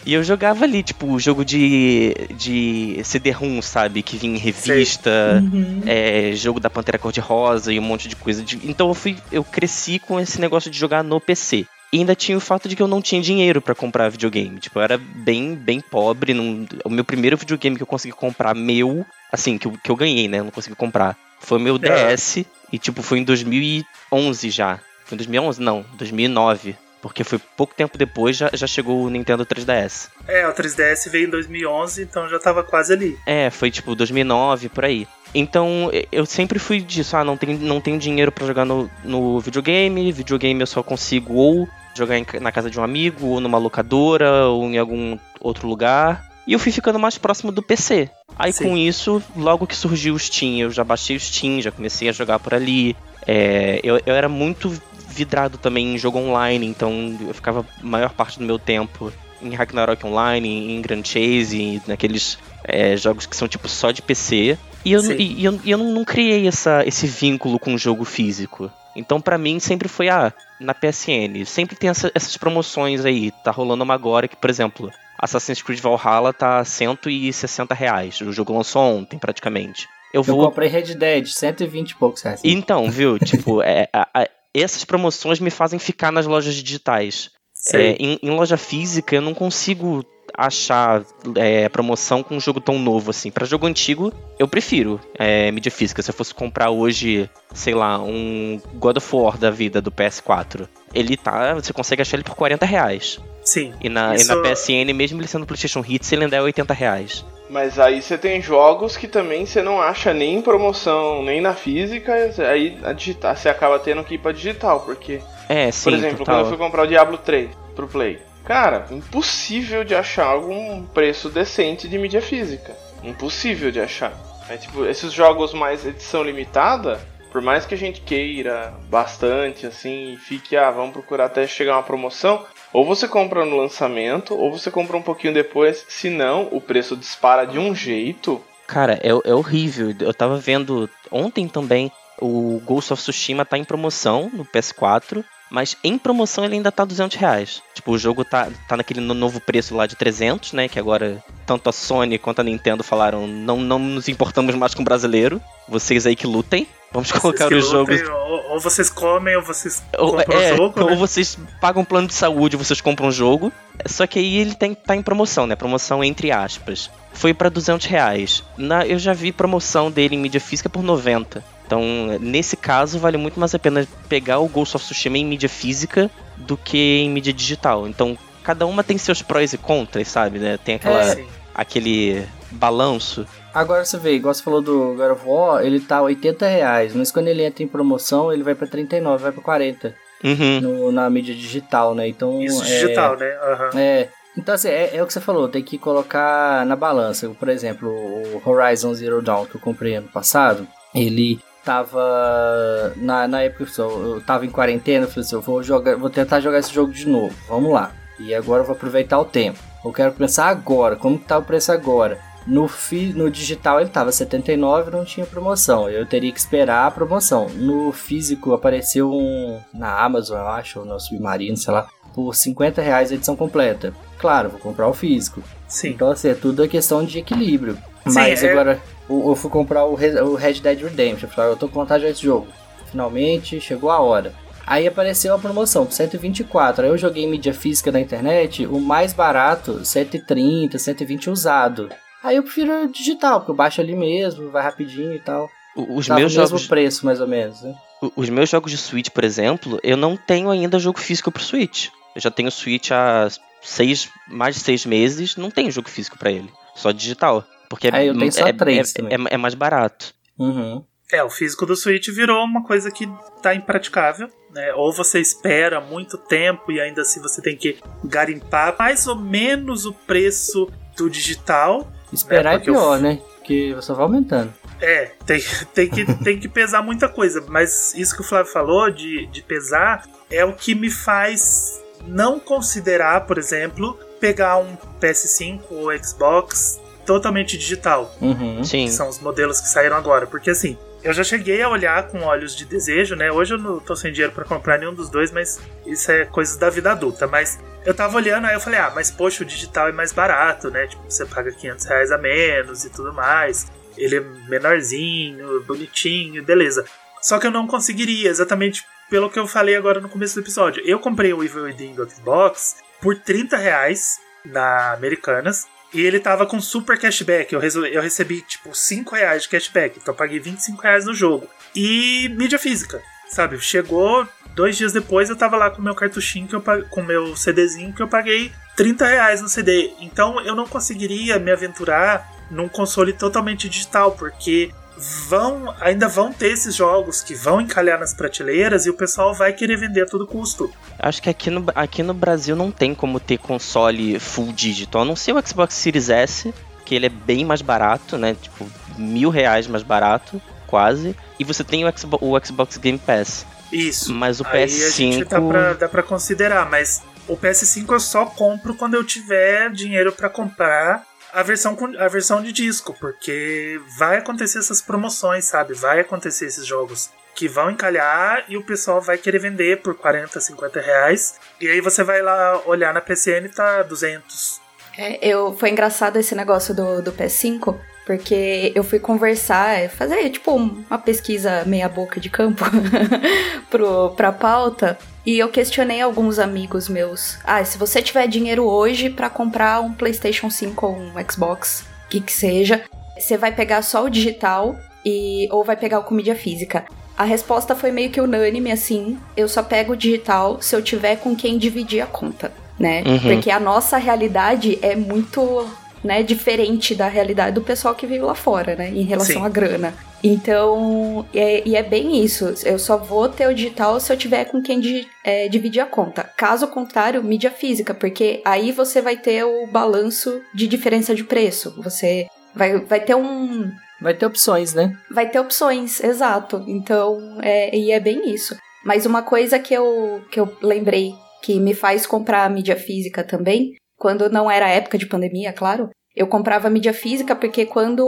E eu jogava ali, tipo, jogo de, de CD-ROM, sabe? Que vinha em revista, uhum. é, jogo da Pantera Cor-de-Rosa e um monte de coisa. De... Então eu fui. Eu cresci com esse negócio de jogar no PC. E ainda tinha o fato de que eu não tinha dinheiro para comprar videogame. Tipo, eu era bem, bem pobre. Num... O meu primeiro videogame que eu consegui comprar, meu, assim, que eu, que eu ganhei, né? Eu não consegui comprar. Foi o meu DS. É. E, tipo, foi em 2011 já. Foi em 2011? Não, 2009. Porque foi pouco tempo depois já, já chegou o Nintendo 3DS. É, o 3DS veio em 2011, então já tava quase ali. É, foi tipo 2009, por aí. Então eu sempre fui disso, ah, não tenho, não tenho dinheiro para jogar no, no videogame, videogame eu só consigo ou jogar em, na casa de um amigo, ou numa locadora, ou em algum outro lugar. E eu fui ficando mais próximo do PC. Aí Sim. com isso, logo que surgiu o Steam, eu já baixei o Steam, já comecei a jogar por ali. É, eu, eu era muito vidrado também em jogo online, então eu ficava a maior parte do meu tempo em Ragnarok Online, em Grand Chase, naqueles é, jogos que são tipo só de PC. E eu, e, e eu, e eu não, não, criei essa, esse vínculo com o jogo físico. Então, para mim, sempre foi, ah, na PSN. Sempre tem essa, essas promoções aí. Tá rolando uma agora que, por exemplo, Assassin's Creed Valhalla tá 160 reais. O jogo lançou ontem, praticamente. Eu, vou... eu comprei Red Dead, 120 e poucos reais. Então, viu? tipo, é, a, essas promoções me fazem ficar nas lojas digitais. É, em, em, loja física eu não consigo achar é, promoção com um jogo tão novo assim. Para jogo antigo, eu prefiro é, mídia física. Se eu fosse comprar hoje, sei lá, um God of War da vida do PS4, ele tá. Você consegue achar ele por 40 reais. Sim. E na, isso... e na PSN, mesmo ele sendo PlayStation Hits, ele ainda é 80 reais. Mas aí você tem jogos que também você não acha nem em promoção, nem na física, aí a digital, você acaba tendo que ir pra digital, porque. É, sim. Por exemplo, total. quando eu fui comprar o Diablo 3 pro Play. Cara, impossível de achar algum preço decente de mídia física. Impossível de achar. É tipo, esses jogos mais edição limitada, por mais que a gente queira bastante, assim, e fique, ah, vamos procurar até chegar uma promoção, ou você compra no lançamento, ou você compra um pouquinho depois, senão o preço dispara de um jeito. Cara, é, é horrível. Eu tava vendo ontem também o Ghost of Tsushima tá em promoção no PS4, mas em promoção ele ainda tá 200 reais. Tipo, o jogo tá, tá naquele novo preço lá de 300, né? Que agora tanto a Sony quanto a Nintendo falaram, não, não nos importamos mais com o brasileiro. Vocês aí que lutem. Vamos vocês colocar os jogos. Ou, ou, vocês comem, ou vocês ou, compram é, o jogo. Ou né? vocês pagam um plano de saúde, vocês compram um jogo. Só que aí ele tem, tá em promoção, né? Promoção entre aspas. Foi para 200 reais. Na, eu já vi promoção dele em mídia física por 90. Então, nesse caso, vale muito mais a pena pegar o Ghost of Tsushima em mídia física do que em mídia digital. Então, cada uma tem seus prós e contras, sabe? Né? Tem aquela, é, aquele balanço. Agora você vê, igual você falou do God of War, ele tá 80 reais, mas quando ele entra em promoção, ele vai pra 39, vai pra 40. Uhum. No, na mídia digital, né? Então. Isso, é, digital, né? Uhum. É. Então, assim, é, é, o que você falou, tem que colocar na balança. Por exemplo, o Horizon Zero Dawn que eu comprei ano passado, ele tava. Na, na época eu tava em quarentena, eu falei assim, eu vou jogar, vou tentar jogar esse jogo de novo. Vamos lá. E agora eu vou aproveitar o tempo. Eu quero pensar agora, como que tá o preço agora? No, fi, no digital ele tava 79, não tinha promoção. Eu teria que esperar a promoção. No físico apareceu um na Amazon, eu acho, ou no Submarino, sei lá, por 50 reais a edição completa. Claro, vou comprar o físico. Sim. Então assim, é tudo a questão de equilíbrio. Sim, Mas é... agora eu fui comprar o Red Dead Redemption. Eu falei, eu tô com vontade desse jogo. Finalmente chegou a hora. Aí apareceu a promoção por 124. Aí eu joguei mídia física na internet, o mais barato, 130, 120 usado. Aí eu prefiro digital, porque eu baixo ali mesmo, vai rapidinho e tal. Os Tava meus jogos. preço, mais ou menos, né? Os meus jogos de Switch, por exemplo, eu não tenho ainda jogo físico pro Switch. Eu já tenho Switch há seis, mais de seis meses, não tenho jogo físico para ele. Só digital. Porque é, eu tenho só é, três é, é, é, mais barato. Uhum. É, o físico do Switch virou uma coisa que tá impraticável. Né? Ou você espera muito tempo e ainda assim você tem que garimpar mais ou menos o preço do digital. Esperar né? é pior, o... né? Que só vai aumentando. É, tem, tem, que, tem que pesar muita coisa. Mas isso que o Flávio falou de, de pesar é o que me faz não considerar, por exemplo, pegar um PS5 ou Xbox totalmente digital. Uhum. Sim. Que são os modelos que saíram agora. Porque assim, eu já cheguei a olhar com olhos de desejo, né? Hoje eu não tô sem dinheiro para comprar nenhum dos dois, mas isso é coisas da vida adulta. Mas eu tava olhando, aí eu falei, ah, mas poxa, o digital é mais barato, né? Tipo, você paga 500 reais a menos e tudo mais. Ele é menorzinho, bonitinho, beleza. Só que eu não conseguiria, exatamente pelo que eu falei agora no começo do episódio. Eu comprei o Evil Within do Xbox por 30 reais na Americanas. E ele tava com super cashback. Eu, eu recebi, tipo, 5 reais de cashback. Então eu paguei 25 reais no jogo. E mídia física, sabe? Chegou dois dias depois, eu tava lá com meu cartuchinho, que eu, com meu CDzinho, que eu paguei 30 reais no CD. Então eu não conseguiria me aventurar num console totalmente digital, porque vão ainda vão ter esses jogos que vão encalhar nas prateleiras e o pessoal vai querer vender a todo custo. Acho que aqui no, aqui no Brasil não tem como ter console full digital, a não ser o Xbox Series S, que ele é bem mais barato, né? Tipo, mil reais mais barato, quase. E você tem o Xbox, o Xbox Game Pass. Isso. Mas o Aí PS5. A gente dá pra, dá pra considerar, mas o PS5 eu só compro quando eu tiver dinheiro para comprar a versão, a versão de disco, porque vai acontecer essas promoções, sabe? Vai acontecer esses jogos que vão encalhar e o pessoal vai querer vender por 40, 50 reais. E aí você vai lá olhar na PCN e tá 200. É, eu, foi engraçado esse negócio do, do PS5, porque eu fui conversar, fazer tipo uma pesquisa meia boca de campo pro, pra pauta. E eu questionei alguns amigos meus. Ah, se você tiver dinheiro hoje para comprar um PlayStation 5 ou um Xbox, que que seja, você vai pegar só o digital e ou vai pegar o com mídia física? A resposta foi meio que unânime assim. Eu só pego o digital se eu tiver com quem dividir a conta, né? Uhum. Porque a nossa realidade é muito né, diferente da realidade do pessoal que vive lá fora, né, em relação Sim. à grana. Então, é, e é bem isso. Eu só vou ter o digital se eu tiver com quem di, é, dividir a conta. Caso contrário, mídia física, porque aí você vai ter o balanço de diferença de preço. Você vai, vai ter um. Vai ter opções, né? Vai ter opções, exato. Então, é, e é bem isso. Mas uma coisa que eu, que eu lembrei que me faz comprar mídia física também quando não era época de pandemia, claro, eu comprava mídia física porque quando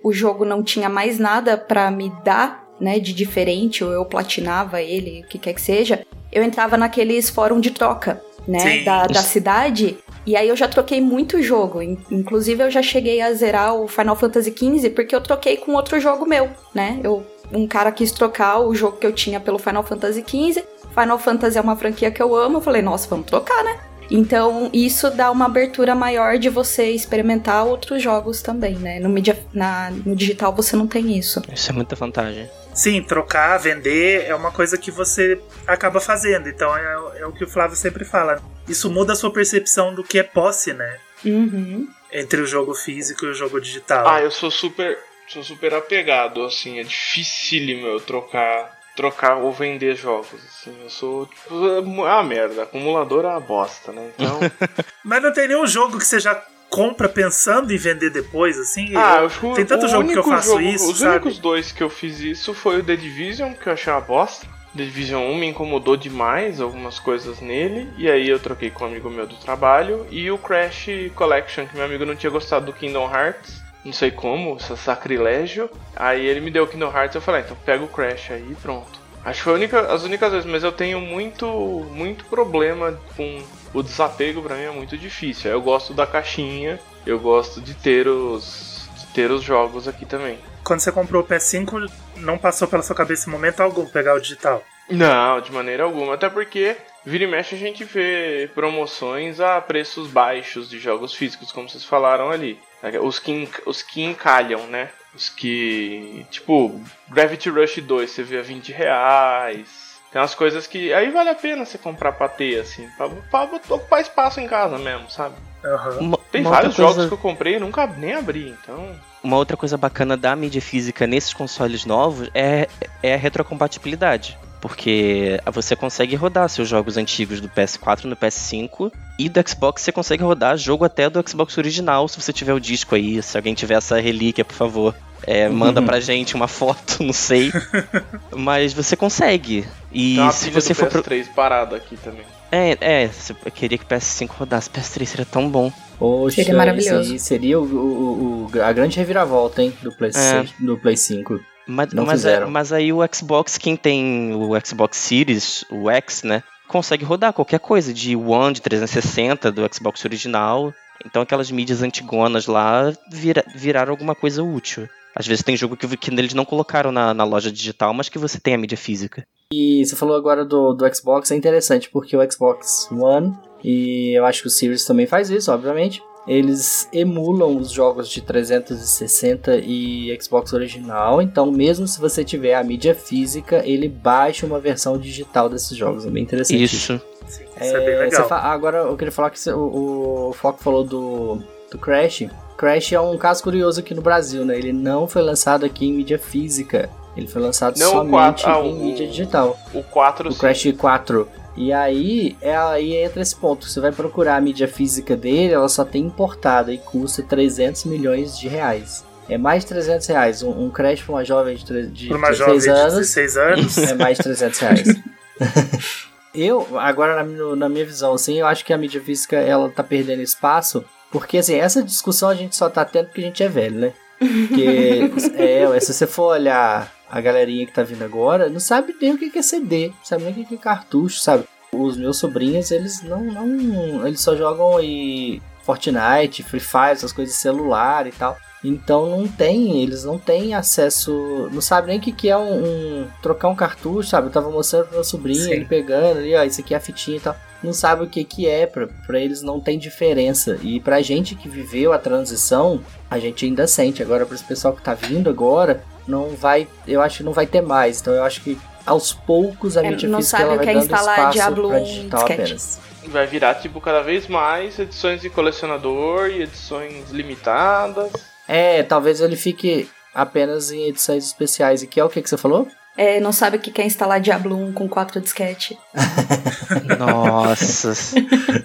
o jogo não tinha mais nada para me dar, né, de diferente, ou eu platinava ele, o que quer que seja, eu entrava naqueles fórum de troca, né, da, da cidade, e aí eu já troquei muito jogo. Inclusive eu já cheguei a zerar o Final Fantasy XV porque eu troquei com outro jogo meu, né? Eu, um cara quis trocar o jogo que eu tinha pelo Final Fantasy XV. Final Fantasy é uma franquia que eu amo. Eu falei, nossa, vamos trocar, né? Então, isso dá uma abertura maior de você experimentar outros jogos também, né? No, media, na, no digital você não tem isso. Isso é muita vantagem. Sim, trocar, vender é uma coisa que você acaba fazendo. Então é, é o que o Flávio sempre fala. Isso muda a sua percepção do que é posse, né? Uhum. Entre o jogo físico e o jogo digital. Ah, eu sou super, sou super apegado, assim, é dificílimo eu trocar trocar ou vender jogos. Assim. Eu sou. Tipo, ah, merda. Acumulador é uma bosta, né? Então. Mas não tem nenhum jogo que você já compra pensando em vender depois, assim? Ah, eu, tem tanto jogo que eu faço jogo, isso. Os sabe? únicos dois que eu fiz isso foi o The Division, que eu achei uma bosta. The Division 1 me incomodou demais, algumas coisas nele, e aí eu troquei com um amigo meu do trabalho, e o Crash Collection, que meu amigo não tinha gostado do Kingdom Hearts, não sei como, sacrilégio. Aí ele me deu o Kingdom Hearts e eu falei, ah, então pega o Crash aí e pronto. Acho que foi única, as únicas vezes, mas eu tenho muito, muito problema com o desapego para mim é muito difícil. Eu gosto da caixinha, eu gosto de ter os, de ter os jogos aqui também. Quando você comprou o PS5, não passou pela sua cabeça em momento algum pegar o digital? Não, de maneira alguma. Até porque vira e mexe a gente vê promoções a preços baixos de jogos físicos, como vocês falaram ali. Os que, os que encalham, né? Os que. Tipo, Gravity Rush 2 você vê a 20 reais. Tem umas coisas que. Aí vale a pena você comprar pra ter, assim. Pra, pra ocupar espaço em casa mesmo, sabe? Uhum. Uma, Tem uma vários outra jogos coisa- que eu comprei e nunca nem abri, então. Uma outra coisa bacana da mídia física nesses consoles novos é, é a retrocompatibilidade. Porque você consegue rodar seus jogos antigos do PS4 no PS5 e do Xbox você consegue rodar jogo até do Xbox original se você tiver o disco aí. Se alguém tiver essa relíquia, por favor, é, manda pra gente uma foto, não sei. Mas você consegue. E Tem uma se você do for. Pro... PS3 parada aqui também. É, é, eu queria que o PS5 rodasse. PS3 seria tão bom. Poxa, Seria maravilhoso. seria o, o- o- a grande reviravolta, hein, do Play, É. do Play 5. Mas, Não mas, é- fizeram. mas aí o Xbox, quem tem o Xbox Series, o X, né? Consegue rodar qualquer coisa de One, de 360, do Xbox original. Então aquelas mídias antigonas lá vira- viraram alguma coisa útil. Às vezes tem jogo que, que eles não colocaram na, na loja digital, mas que você tem a mídia física. E você falou agora do, do Xbox, é interessante, porque o Xbox One, e eu acho que o Series também faz isso, obviamente, eles emulam os jogos de 360 e Xbox original, então mesmo se você tiver a mídia física, ele baixa uma versão digital desses jogos, é bem interessante. Isso. Sim, isso é bem É, fa- agora eu queria falar que você- o, o Foco falou do, do Crash. Crash é um caso curioso aqui no Brasil, né? Ele não foi lançado aqui em mídia física. Ele foi lançado Não somente quatro, ah, em o- mídia digital. O 4 O sim. Crash 4. E aí, é aí entra esse ponto. Você vai procurar a mídia física dele, ela só tem importada e custa 300 milhões de reais. É mais de 300 reais. Um, um Crash pra uma jovem de, de uma jovem 16 de anos 16 anos. é mais de 300 reais. eu, agora na, minha- na minha visão, assim, eu acho que a mídia física ela tá perdendo espaço, porque assim, essa discussão a gente só tá tendo porque a gente é velho, né? Porque, é, se você for olhar a galerinha que tá vindo agora, não sabe nem o que é CD, não sabe nem o que é cartucho, sabe? Os meus sobrinhos, eles não, não eles só jogam aí Fortnite, Free Fire, essas coisas de celular e tal. Então não tem, eles não têm acesso, não sabe nem o que, que é um, um- trocar um cartucho, sabe? Eu tava mostrando pro meu sobrinho, Sim. ele pegando ali, ó, isso aqui é a fitinha e tal. Não sabe o que que é, pra, pra eles não tem diferença. E pra gente que viveu a transição, a gente ainda sente. Agora, pra esse pessoal que tá vindo agora, não vai, eu acho que não vai ter mais. Então eu acho que aos poucos a É, mídia não física sabe ela o vai que é dando instalar espaço Diablo pra 1 digital apenas. Vai virar, tipo, cada vez mais edições de colecionador e edições limitadas. É, talvez ele fique apenas em edições especiais. E que é o que, que você falou? É, não sabe o que é instalar Diablo 1 com 4 disquete. Nossa.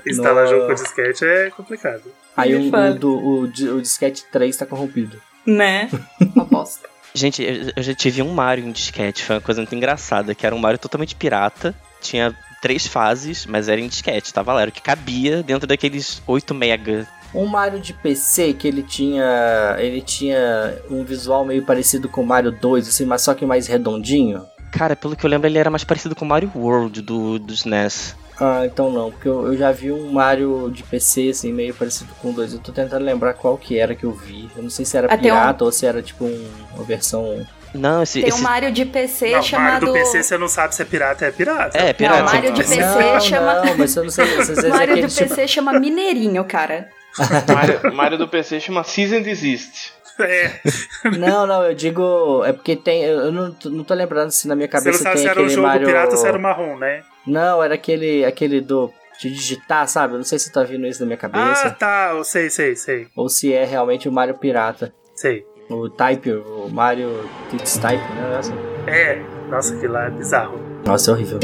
Instalar jogo com disquete é complicado. Aí o, o, do, o, o disquete 3 tá corrompido. Né? Uma bosta. Gente, eu- eu já tive um Mario em disquete, foi uma coisa muito engraçada, que era um Mario totalmente pirata, tinha três fases, mas era em disquete, tava lá, era o que cabia dentro daqueles 8 mega Um Mario de PC que ele tinha. Ele tinha um visual meio parecido com o Mario 2, assim, mas só que mais redondinho. Cara, pelo que eu lembro, ele era mais parecido com o Mario World do, do SNES. Ah, então não, porque eu, eu, já vi um Mario de PC, assim, meio parecido com 2. Eu tô tentando lembrar qual que era que eu vi. Eu não sei se era pirata um... ou se era tipo um, uma versão. Não, esse. Tem esse... um Mario de PC não, chamado. Mario do PC você não sabe se é pirata, é pirata. É, pirata. Não, Mario de PC não, chama. Não, mas eu não sei. Mario do PC tipo... chama Mineirinho, cara. Mario, Mario do PC chama Season Desist. É. Não, não, eu digo. É porque tem. Eu não, não tô lembrando se na minha cabeça Você não sabe tem se era o jogo Mario... pirata ou se era o marrom, né? Não, era aquele, aquele do. De digitar, sabe? Eu não sei se tá vindo isso na minha cabeça. Ah, tá. Eu sei, sei, sei. Ou se é realmente o Mario Pirata. Sei. O Type, o Mario Tits Type, né? É. Nossa, aquilo lá é bizarro. Nossa, é horrível.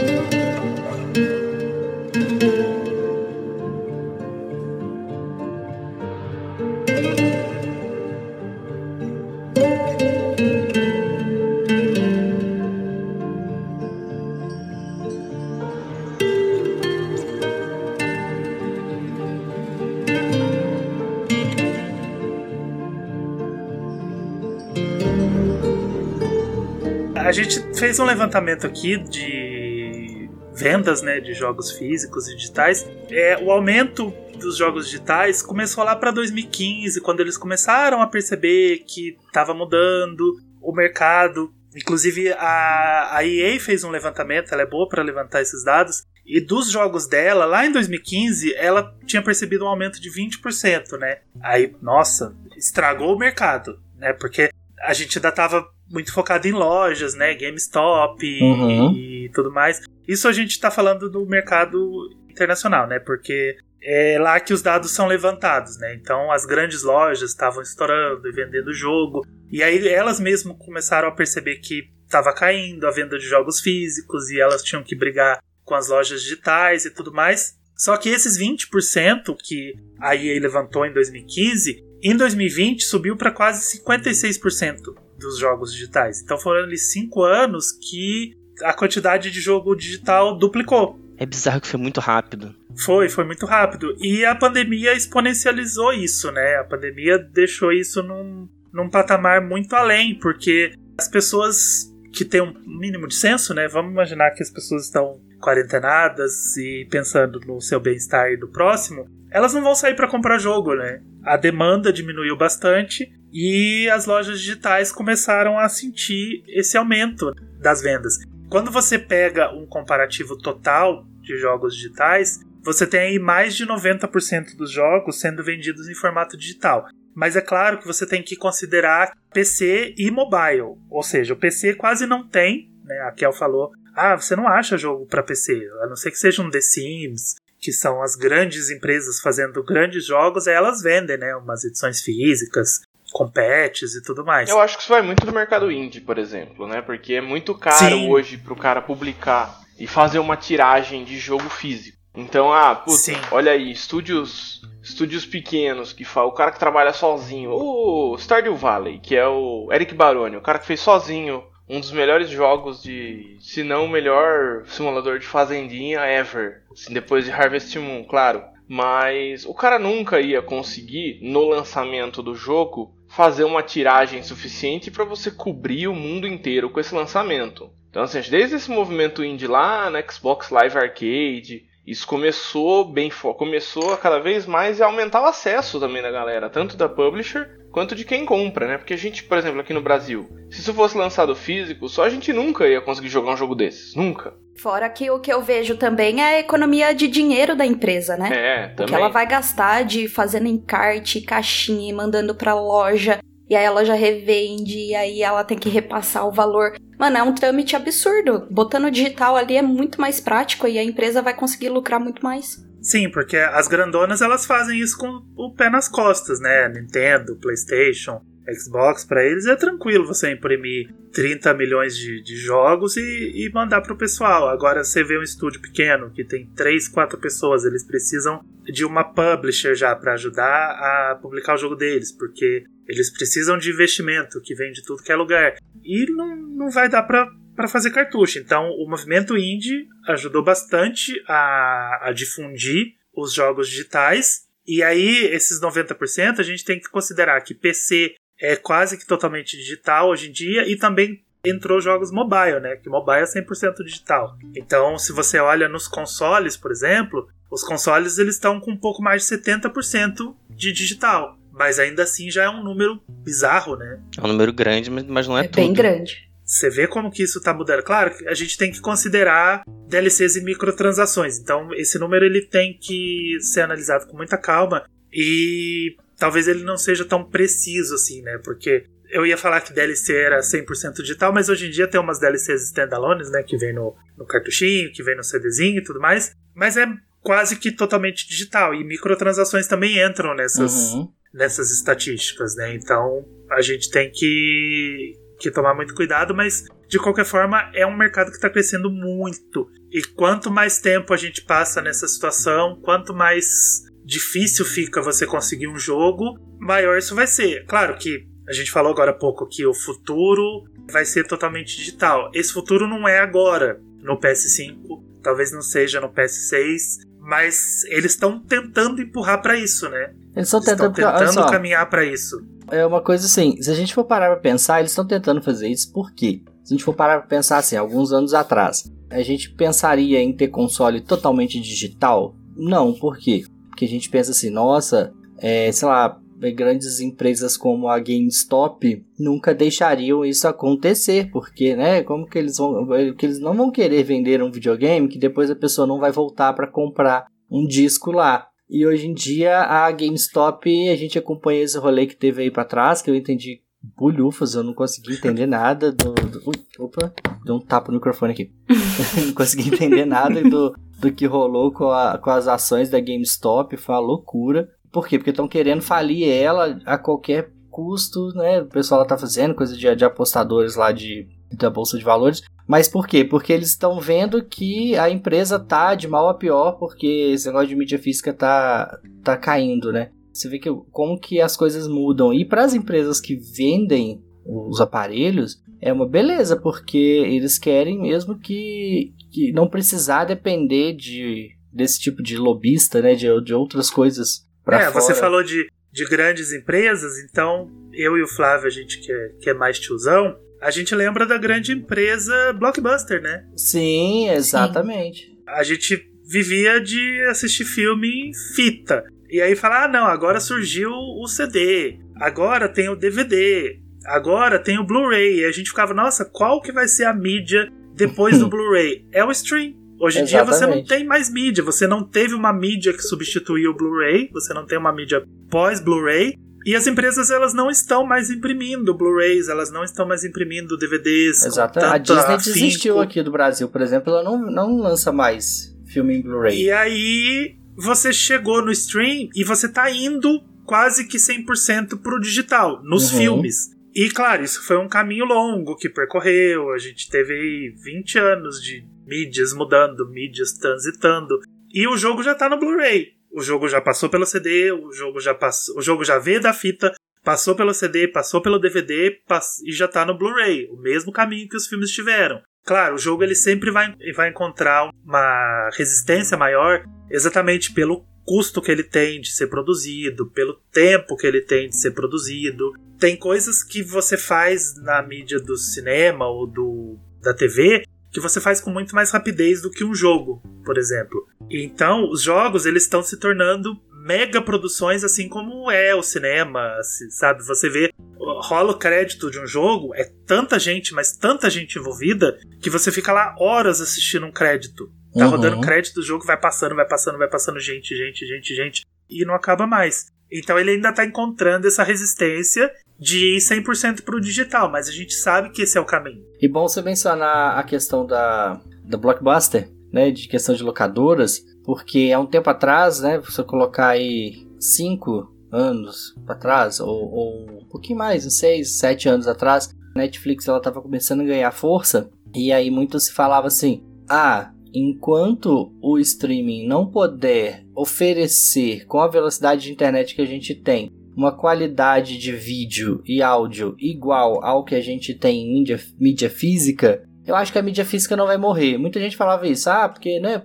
Gente fez um levantamento aqui de vendas né, de jogos físicos e digitais. É, o aumento dos jogos digitais começou lá para 2015, quando eles começaram a perceber que estava mudando o mercado. Inclusive a, a EA fez um levantamento, ela é boa para levantar esses dados. E dos jogos dela, lá em 2015, ela tinha percebido um aumento de 20%, né? Aí, nossa, estragou o mercado, né? Porque a gente ainda tava muito focado em lojas, né? GameStop Uhum. e, e tudo mais. Isso a gente tá falando do mercado internacional, né? Porque é lá que os dados são levantados, né? Então as grandes lojas estavam estourando e vendendo jogo. E aí elas mesmo começaram a perceber que estava caindo a venda de jogos físicos e elas tinham que brigar com as lojas digitais e tudo mais. Só que esses 20% que a EA levantou em 2015, em 2020 subiu para quase 56% dos jogos digitais. Então foram ali 5 anos que a quantidade de jogo digital duplicou. É bizarro que foi muito rápido. Foi, foi muito rápido. E a pandemia exponencializou isso, né? A pandemia deixou isso num, num patamar muito além, porque as pessoas que têm um mínimo de senso, né? Vamos imaginar que as pessoas estão quarentenadas e pensando no seu bem-estar e do próximo, elas não vão sair para comprar jogo, né? A demanda diminuiu bastante e as lojas digitais começaram a sentir esse aumento das vendas. Quando você pega um comparativo total de jogos digitais, você tem aí mais de 90% dos jogos sendo vendidos em formato digital. Mas é claro que você tem que considerar PC e mobile. Ou seja, o PC quase não tem, né? A Kel falou, ah, você não acha jogo para PC, a não ser que seja um The Sims, que são as grandes empresas fazendo grandes jogos, elas vendem, né? Umas edições físicas, com patches e tudo mais. Eu acho que isso vai muito do mercado indie, por exemplo, né? Porque é muito caro Sim. hoje pro cara publicar e fazer uma tiragem de jogo físico. Então, ah, putz, Sim. olha aí, estúdios, estúdios pequenos que fala, o cara que trabalha sozinho, o Stardew Valley, que é o Eric Baroni, o cara que fez sozinho um dos melhores jogos de, se não o melhor simulador de fazendinha ever, assim, depois de Harvest Moon, claro. Mas o cara nunca ia conseguir no lançamento do jogo fazer uma tiragem suficiente para você cobrir o mundo inteiro com esse lançamento. Então, assim, desde esse movimento indie lá na Xbox Live Arcade, isso começou bem começou a cada vez mais a aumentar o acesso também da galera, tanto da publisher quanto de quem compra, né? Porque a gente, por exemplo, aqui no Brasil, se isso fosse lançado físico, só a gente nunca ia conseguir jogar um jogo desses, nunca. Fora que o que eu vejo também é a economia de dinheiro da empresa, né? É, O também. que ela vai gastar de fazendo encarte, caixinha e mandando pra loja. E aí ela já revende, e aí ela tem que repassar o valor. Mano, é um trâmite absurdo. Botando digital ali é muito mais prático e a empresa vai conseguir lucrar muito mais. Sim, porque as grandonas elas fazem isso com o pé nas costas, né? Nintendo, PlayStation, Xbox, pra eles é tranquilo você imprimir 30 milhões de, de jogos e, e mandar pro pessoal. Agora você vê um estúdio pequeno que tem 3, 4 pessoas, eles precisam de uma publisher já pra ajudar a publicar o jogo deles, porque eles precisam de investimento que vem de tudo que é lugar. E não, não vai dar para fazer cartucho. Então, o movimento indie ajudou bastante a, a difundir os jogos digitais E aí, esses 90%, a gente tem que considerar que PC é quase que totalmente digital hoje em dia e também entrou jogos mobile, né? Que mobile é 100% digital. Então, se você olha nos consoles, por exemplo, os consoles eles estão com um pouco mais de 70% de digital. Mas ainda assim já é um número bizarro, né? É um número grande, mas não é, É tudo. bem grande. Você vê como que isso tá mudando. Claro que a gente tem que considerar DLCs e microtransações. Então, esse número ele tem que ser analisado com muita calma e talvez ele não seja tão preciso assim, né? Porque eu ia falar que DLC era 100% digital, mas hoje em dia tem umas DLCs standalones, né? Que vem no, no cartuchinho, que vem no CDzinho e tudo mais. Mas é quase que totalmente digital. E microtransações também entram nessas, Uhum. Nessas estatísticas, né? Então a gente tem que, que tomar muito cuidado, mas de qualquer forma é um mercado que está crescendo muito. E quanto mais tempo a gente passa nessa situação, quanto mais difícil fica você conseguir um jogo, maior isso vai ser. Claro que a gente falou agora há pouco que o futuro vai ser totalmente digital. Esse futuro não é agora no PS5, talvez não seja no PS6, mas eles estão tentando empurrar para isso, né? Eles estão tentando, tentando só, caminhar para isso. é uma coisa assim, se a gente for parar pra pensar, eles estão tentando fazer isso por quê? Se a gente for parar pra pensar assim, alguns anos atrás, a gente pensaria em ter console totalmente digital? Não, por quê? Porque a gente pensa assim, nossa, é, sei lá, grandes empresas como a GameStop nunca deixariam isso acontecer, porque, né, como que eles vão, que eles não vão querer vender um videogame que depois a pessoa não vai voltar para comprar um disco lá. E hoje em dia a GameStop, a gente acompanha esse rolê que teve aí pra trás, que eu entendi bulhufas, eu não consegui entender nada do. do ui, opa, deu um tapa no microfone aqui. não consegui entender nada do, do que rolou com, a- com as ações da GameStop, foi uma loucura. Por quê? Porque estão querendo falir ela a qualquer custo, né? O pessoal lá tá fazendo coisa de, de apostadores lá de, da Bolsa de Valores. Mas por quê? Porque eles estão vendo que a empresa tá de mal a pior, porque esse negócio de mídia física tá, tá caindo, né? Você vê que como que as coisas mudam. E para as empresas que vendem os aparelhos, é uma beleza, porque eles querem mesmo que, que não precisar depender de desse tipo de lobista, né? De, de outras coisas pra é, fora. você falou de, de grandes empresas, então eu e o Flávio, a gente que é, que é mais tiozão, a gente lembra da grande empresa Blockbuster, né? Sim, exatamente. A gente vivia de assistir filme em fita. E aí falar, ah, não, agora surgiu o CD, agora tem o DVD, agora tem o Blu-ray. E a gente ficava, nossa, qual que vai ser a mídia depois do Blu-ray? É o stream. Hoje em dia você não tem mais mídia, você não teve uma mídia que substituiu o Blu-ray, você não tem uma mídia pós-Blu-ray. E as empresas elas não estão mais imprimindo Blu-rays, elas não estão mais imprimindo DVDs. Exato. A Disney afinco. desistiu aqui do Brasil, por exemplo, ela não, não lança mais filme em Blu-ray. E aí você chegou no stream e você tá indo quase que 100% pro digital, nos Uhum. filmes. E claro, isso foi um caminho longo que percorreu. A gente teve aí 20 anos de mídias mudando, mídias transitando. E o jogo já tá no Blu-ray. O jogo já passou pelo CD, o jogo já passou, o jogo já veio da fita, passou pelo CD, passou pelo DVD pass- e já tá no Blu-ray. O mesmo caminho que os filmes tiveram. Claro, o jogo ele sempre vai, vai encontrar uma resistência maior exatamente pelo custo que ele tem de ser produzido, pelo tempo que ele tem de ser produzido. Tem coisas que você faz na mídia do cinema ou do, da TV que você faz com muito mais rapidez do que um jogo, por exemplo. Então, os jogos eles estão se tornando mega produções assim como é o cinema, sabe? Você vê rola o crédito de um jogo, é tanta gente, mas tanta gente envolvida que você fica lá horas assistindo um crédito. Tá Uhum. rodando crédito do jogo, vai passando, vai passando, vai passando gente, gente, gente, gente, e não acaba mais. Então ele ainda tá encontrando essa resistência de ir 100% pro digital, mas a gente sabe que esse é o caminho. E bom você mencionar a questão da, da Blockbuster, né, de questão de locadoras, porque há um tempo atrás, né, você colocar aí cinco anos para trás, ou, ou um pouquinho mais, uns seis, sete anos atrás, a Netflix ela estava começando a ganhar força, e aí muito se falava assim, ah, enquanto o streaming não puder oferecer com a velocidade de internet que a gente tem uma qualidade de vídeo e áudio igual ao que a gente tem em mídia, mídia física, eu acho que a mídia física não vai morrer. Muita gente falava isso, ah, porque, né,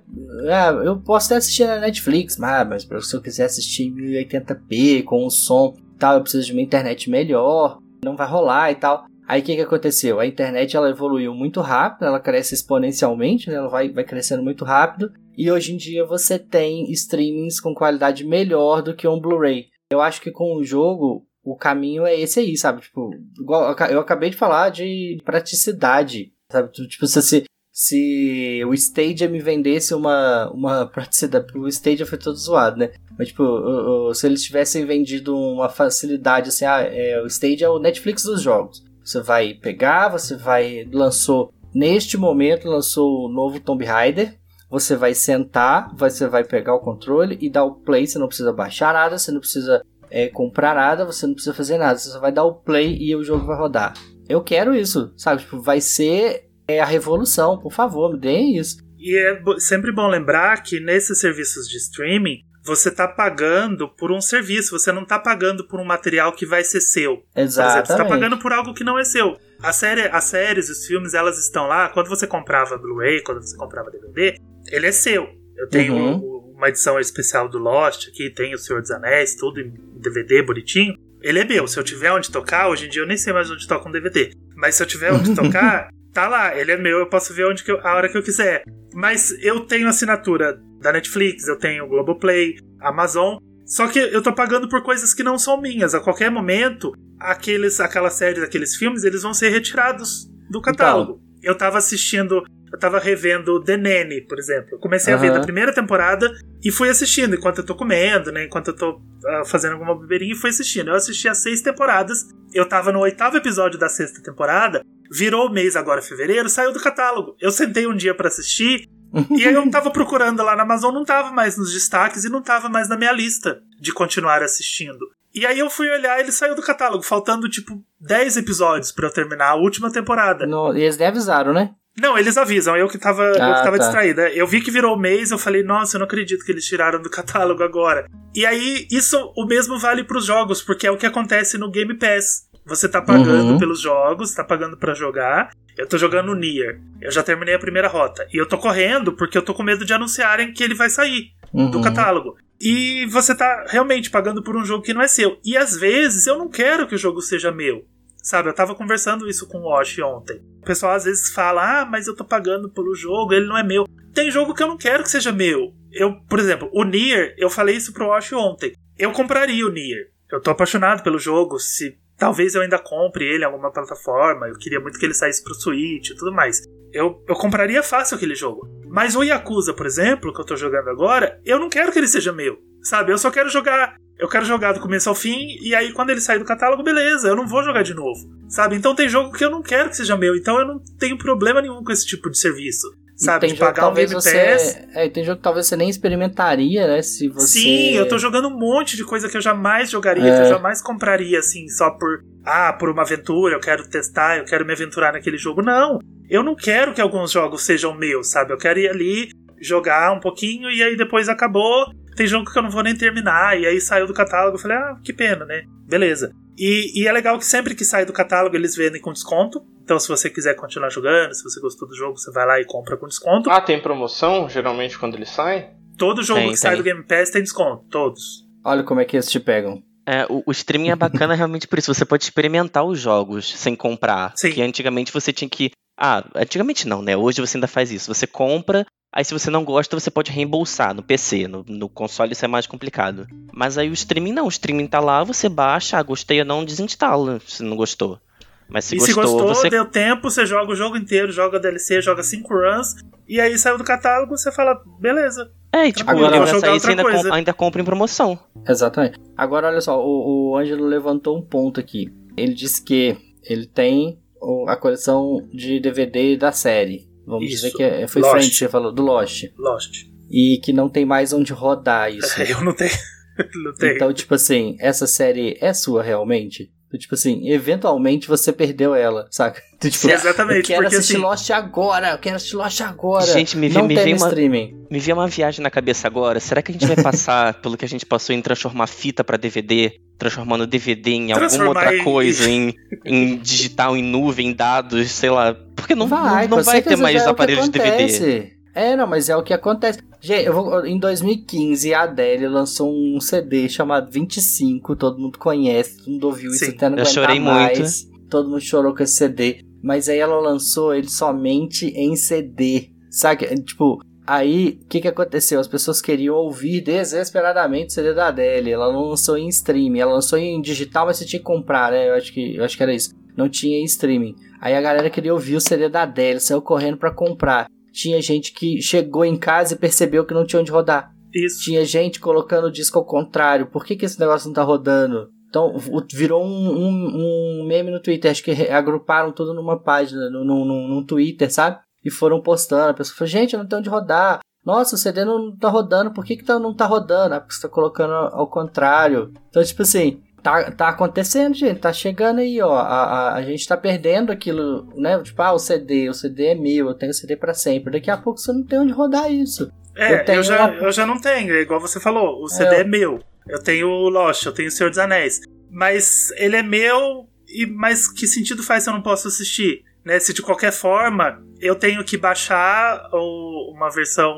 ah, eu posso até assistir na Netflix, mas, mas se eu quiser assistir em 1080p, com o som tal, eu preciso de uma internet melhor, não vai rolar e tal. Aí o que, que aconteceu? A internet ela evoluiu muito rápido, ela cresce exponencialmente, né? ela vai, vai crescendo muito rápido. E hoje em dia você tem streamings com qualidade melhor do que um Blu-ray. Eu acho que com o jogo, o caminho é esse aí, sabe? Tipo, igual eu acabei de falar de praticidade, sabe? Tipo, se, se o Stadia me vendesse uma, uma praticidade. O Stadia foi todo zoado, né? Mas, tipo, se eles tivessem vendido uma facilidade assim, ah, é, o Stadia é o Netflix dos jogos. Você vai pegar, você vai. Lançou. Neste momento lançou o novo Tomb Raider. Você vai sentar, você vai pegar o controle e dar o play. Você não precisa baixar nada, você não precisa é, comprar nada, você não precisa fazer nada. Você só vai dar o play e o jogo vai rodar. Eu quero isso, sabe? Tipo, vai ser é, a revolução. Por favor, me deem isso. E é sempre bom lembrar que nesses serviços de streaming, você está pagando por um serviço, você não está pagando por um material que vai ser seu. Exatamente. você está pagando por algo que não é seu. A série, as séries, os filmes, elas estão lá. Quando você comprava Blu-ray, quando você comprava DVD, ele é seu. Eu tenho uhum. uma edição especial do Lost aqui, tem o Senhor dos Anéis, tudo em DVD bonitinho. Ele é meu. Se eu tiver onde tocar, hoje em dia eu nem sei mais onde toca um DVD. Mas se eu tiver onde tocar, tá lá. Ele é meu, eu posso ver onde que eu, a hora que eu quiser. Mas eu tenho assinatura da Netflix, eu tenho Globoplay, Amazon. Só que eu tô pagando por coisas que não são minhas. A qualquer momento, aqueles, aquelas séries, aqueles filmes, eles vão ser retirados do catálogo. Então. Eu tava assistindo, eu tava revendo The Nanny, por exemplo. Eu comecei uhum. a ver da primeira temporada e fui assistindo enquanto eu tô comendo, né? Enquanto eu tô uh, fazendo alguma beberinha e fui assistindo. Eu assisti as seis temporadas. Eu tava no oitavo episódio da sexta temporada. Virou o mês agora, fevereiro, saiu do catálogo. Eu sentei um dia para assistir e aí eu tava procurando lá na Amazon, não tava mais nos destaques e não tava mais na minha lista de continuar assistindo. E aí eu fui olhar ele saiu do catálogo, faltando tipo 10 episódios para eu terminar a última temporada. No, e eles nem avisaram, né? Não, eles avisam, eu que tava, ah, eu que ah, tava tá. distraída. Eu vi que virou mês, eu falei, nossa, eu não acredito que eles tiraram do catálogo agora. E aí, isso o mesmo vale para os jogos, porque é o que acontece no Game Pass. Você tá pagando uhum. pelos jogos, tá pagando para jogar. Eu tô jogando Nier. Eu já terminei a primeira rota. E eu tô correndo porque eu tô com medo de anunciarem que ele vai sair uhum. do catálogo. E você tá realmente pagando por um jogo que não é seu. E às vezes eu não quero que o jogo seja meu. Sabe, eu tava conversando isso com o Wash ontem. O pessoal às vezes fala: "Ah, mas eu tô pagando pelo jogo, ele não é meu". Tem jogo que eu não quero que seja meu. Eu, por exemplo, o Nier, eu falei isso pro Wash ontem. Eu compraria o Nier. Eu tô apaixonado pelo jogo, se Talvez eu ainda compre ele em alguma plataforma. Eu queria muito que ele saísse pro Switch e tudo mais. Eu, eu compraria fácil aquele jogo. Mas o Yakuza, por exemplo, que eu tô jogando agora, eu não quero que ele seja meu. Sabe? Eu só quero jogar. Eu quero jogar do começo ao fim, e aí quando ele sair do catálogo, beleza, eu não vou jogar de novo. Sabe? Então tem jogo que eu não quero que seja meu, então eu não tenho problema nenhum com esse tipo de serviço sabe? de pagar um Game você, Pass. É, tem jogo que talvez você nem experimentaria, né? Se você. Sim, eu tô jogando um monte de coisa que eu jamais jogaria, é. que eu jamais compraria, assim, só por. Ah, por uma aventura, eu quero testar, eu quero me aventurar naquele jogo. Não. Eu não quero que alguns jogos sejam meus, sabe? Eu quero ir ali, jogar um pouquinho e aí depois acabou. Tem jogo que eu não vou nem terminar, e aí saiu do catálogo. Eu falei, ah, que pena, né? Beleza. E, e, é legal que sempre que sai do catálogo eles vendem com desconto. Então, se você quiser continuar jogando, se você gostou do jogo, você vai lá e compra com desconto. Ah, tem promoção geralmente quando ele sai? Todo jogo tem, que tem. sai do Game Pass tem desconto, todos. Olha como é que eles te pegam. É, o, o, streaming é bacana realmente por isso. Você pode experimentar os jogos sem comprar. Sim. Que antigamente você tinha que. Ah, antigamente não, né? Hoje você ainda faz isso. Você compra, Aí se você não gosta, você pode reembolsar no PC, no, no, console isso é mais complicado. Mas aí o streaming não, o streaming tá lá, você baixa, ah, gostei ou não, desinstala, se não gostou. Mas se e gostou, se gostou, você... deu tempo, você joga o jogo inteiro, joga DLC, joga 5 runs, e aí saiu do catálogo, você fala, beleza. É, e tipo, agora vai sair, você ainda, com, ainda compra em promoção. Exatamente. Agora, olha só, o, o Ângelo levantou um ponto aqui. Ele disse que ele tem a coleção de DVD da série. Vamos isso. dizer que é, foi Lost. frente, você falou, do Lost. Lost. E que não tem mais onde rodar isso. Eu não tenho. Então, tipo assim, essa série é sua realmente? Tipo assim, eventualmente você perdeu ela, saca? Tipo, Sim, exatamente, Eu quero porque assistir assim- Lost agora, eu quero assistir Lost agora. Gente, me vi- não me no uma- streaming. Me uma viagem na cabeça agora. Será que a gente vai passar pelo que a gente passou em transformar fita pra DVD, transformando DVD em alguma outra em- coisa, em, em digital, em nuvem, em dados, sei lá? Porque não vai, não, com vai ter mais é aparelhos de DVD. É, não, mas é o que acontece. Gente, eu vou, em 2015 a Adele lançou um CD chamado 25, todo mundo conhece, todo mundo ouviu isso Sim, até não eu chorei mais. Todo mundo chorou com esse CD. Mas aí ela lançou ele somente em CD. Sabe? Tipo, aí o que, que aconteceu? As pessoas queriam ouvir desesperadamente o CD da Adele. Ela não lançou em streaming. Ela lançou em digital, mas você tinha que comprar, né? Eu acho que, eu acho que era isso. Não tinha em streaming. Aí a galera queria ouvir o CD da Adele, saiu correndo pra comprar. Tinha gente que chegou em casa e percebeu que não tinha onde rodar. Isso. Tinha gente colocando o disco ao contrário. Por que, que esse negócio não tá rodando? Então, virou um, um, um meme no Twitter. Acho que agruparam tudo numa página, no, no, num Twitter, sabe? E foram postando. A pessoa falou, gente, eu não tenho onde rodar. Nossa, o CD não tá rodando. Por que, que tá- não tá rodando? Ah, porque você tá colocando ao contrário. Então, tipo assim, tá, tá acontecendo, gente. Tá chegando aí, ó. A, a, a gente tá perdendo aquilo, né? Tipo, ah, o CD, o CD é meu, eu tenho o CD pra sempre. Daqui a pouco você não tem onde rodar isso. É, Eu eu, já, uma- eu já não tenho, é igual você falou, o CD É. é, meu. Eu tenho o Lost, eu tenho o Senhor dos Anéis. Mas ele é meu, e mas que sentido faz se eu não posso assistir? Né? Se de qualquer forma eu tenho que baixar o- uma versão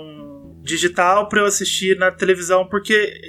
digital pra eu assistir na televisão, porque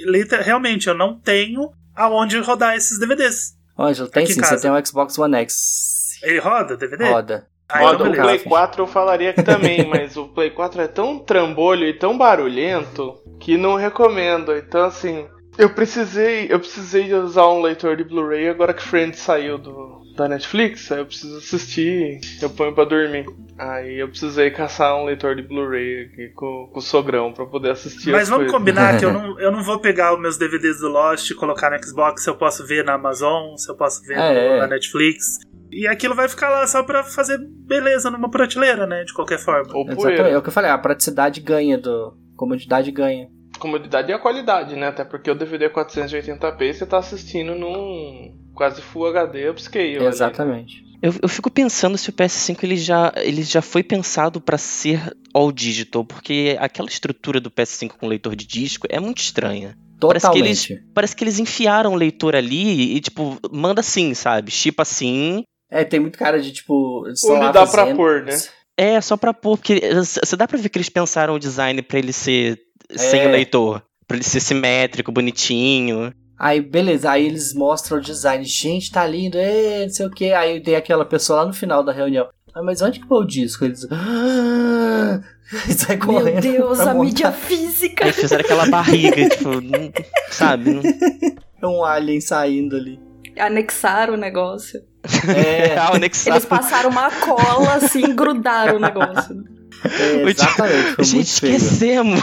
realmente eu não tenho aonde rodar esses DVDs. Ó, Ângelo, tem sim. Você tem um Xbox One X. Ele roda DVD? Roda. Roda, então o. Play 4 eu falaria que também, mas o Play 4 é tão trambolho e tão barulhento que não recomendo. Então assim, eu precisei, eu precisei de usar um leitor de Blu-ray agora que Friends saiu do, da Netflix, aí eu preciso assistir, eu ponho pra dormir. Aí eu precisei caçar um leitor de Blu-ray aqui com, com o sogrão pra poder assistir Mas as vamos coisas. combinar que eu não, eu não vou pegar os meus DVDs do Lost e colocar no Xbox se eu posso ver na Amazon, se eu posso ver É, no- é. na Netflix. E aquilo vai ficar lá só pra fazer beleza numa prateleira, né? De qualquer forma. Ou Exatamente. É o que eu falei, a praticidade ganha do. Comodidade ganha. Comodidade e a qualidade, né? Até porque o DVD é 480p você tá assistindo num quase Full HD upscale. ali. Exatamente. Eu, eu fico pensando se o PS5 ele já, ele já foi pensado pra ser all digital, porque aquela estrutura do PS5 com leitor de disco é muito estranha. Parece que eles- Totalmente. Parece que eles enfiaram o leitor ali e, tipo, manda assim, sabe? Chipa assim. É, tem muito cara de tipo. só Onde dá pra pôr, né? É, só pra pôr, porque você dá pra ver que eles pensaram o design pra ele ser sem É. o leitor. Pra ele ser simétrico, bonitinho. Aí, beleza, aí eles mostram o design. Gente, tá lindo, é, não sei o que. Aí tem aquela pessoa lá no final da reunião. Ah, mas onde que foi o disco? Eles. Ah! E sai Meu correndo. Deus, pra a montar. mídia física. Aí fizeram aquela barriga, tipo, não- sabe? É um alien saindo ali. Anexaram o negócio. É, Ah, anexado. Eles passaram uma cola assim e grudaram o negócio. é exatamente. Foi Gente, muito feio. esquecemos.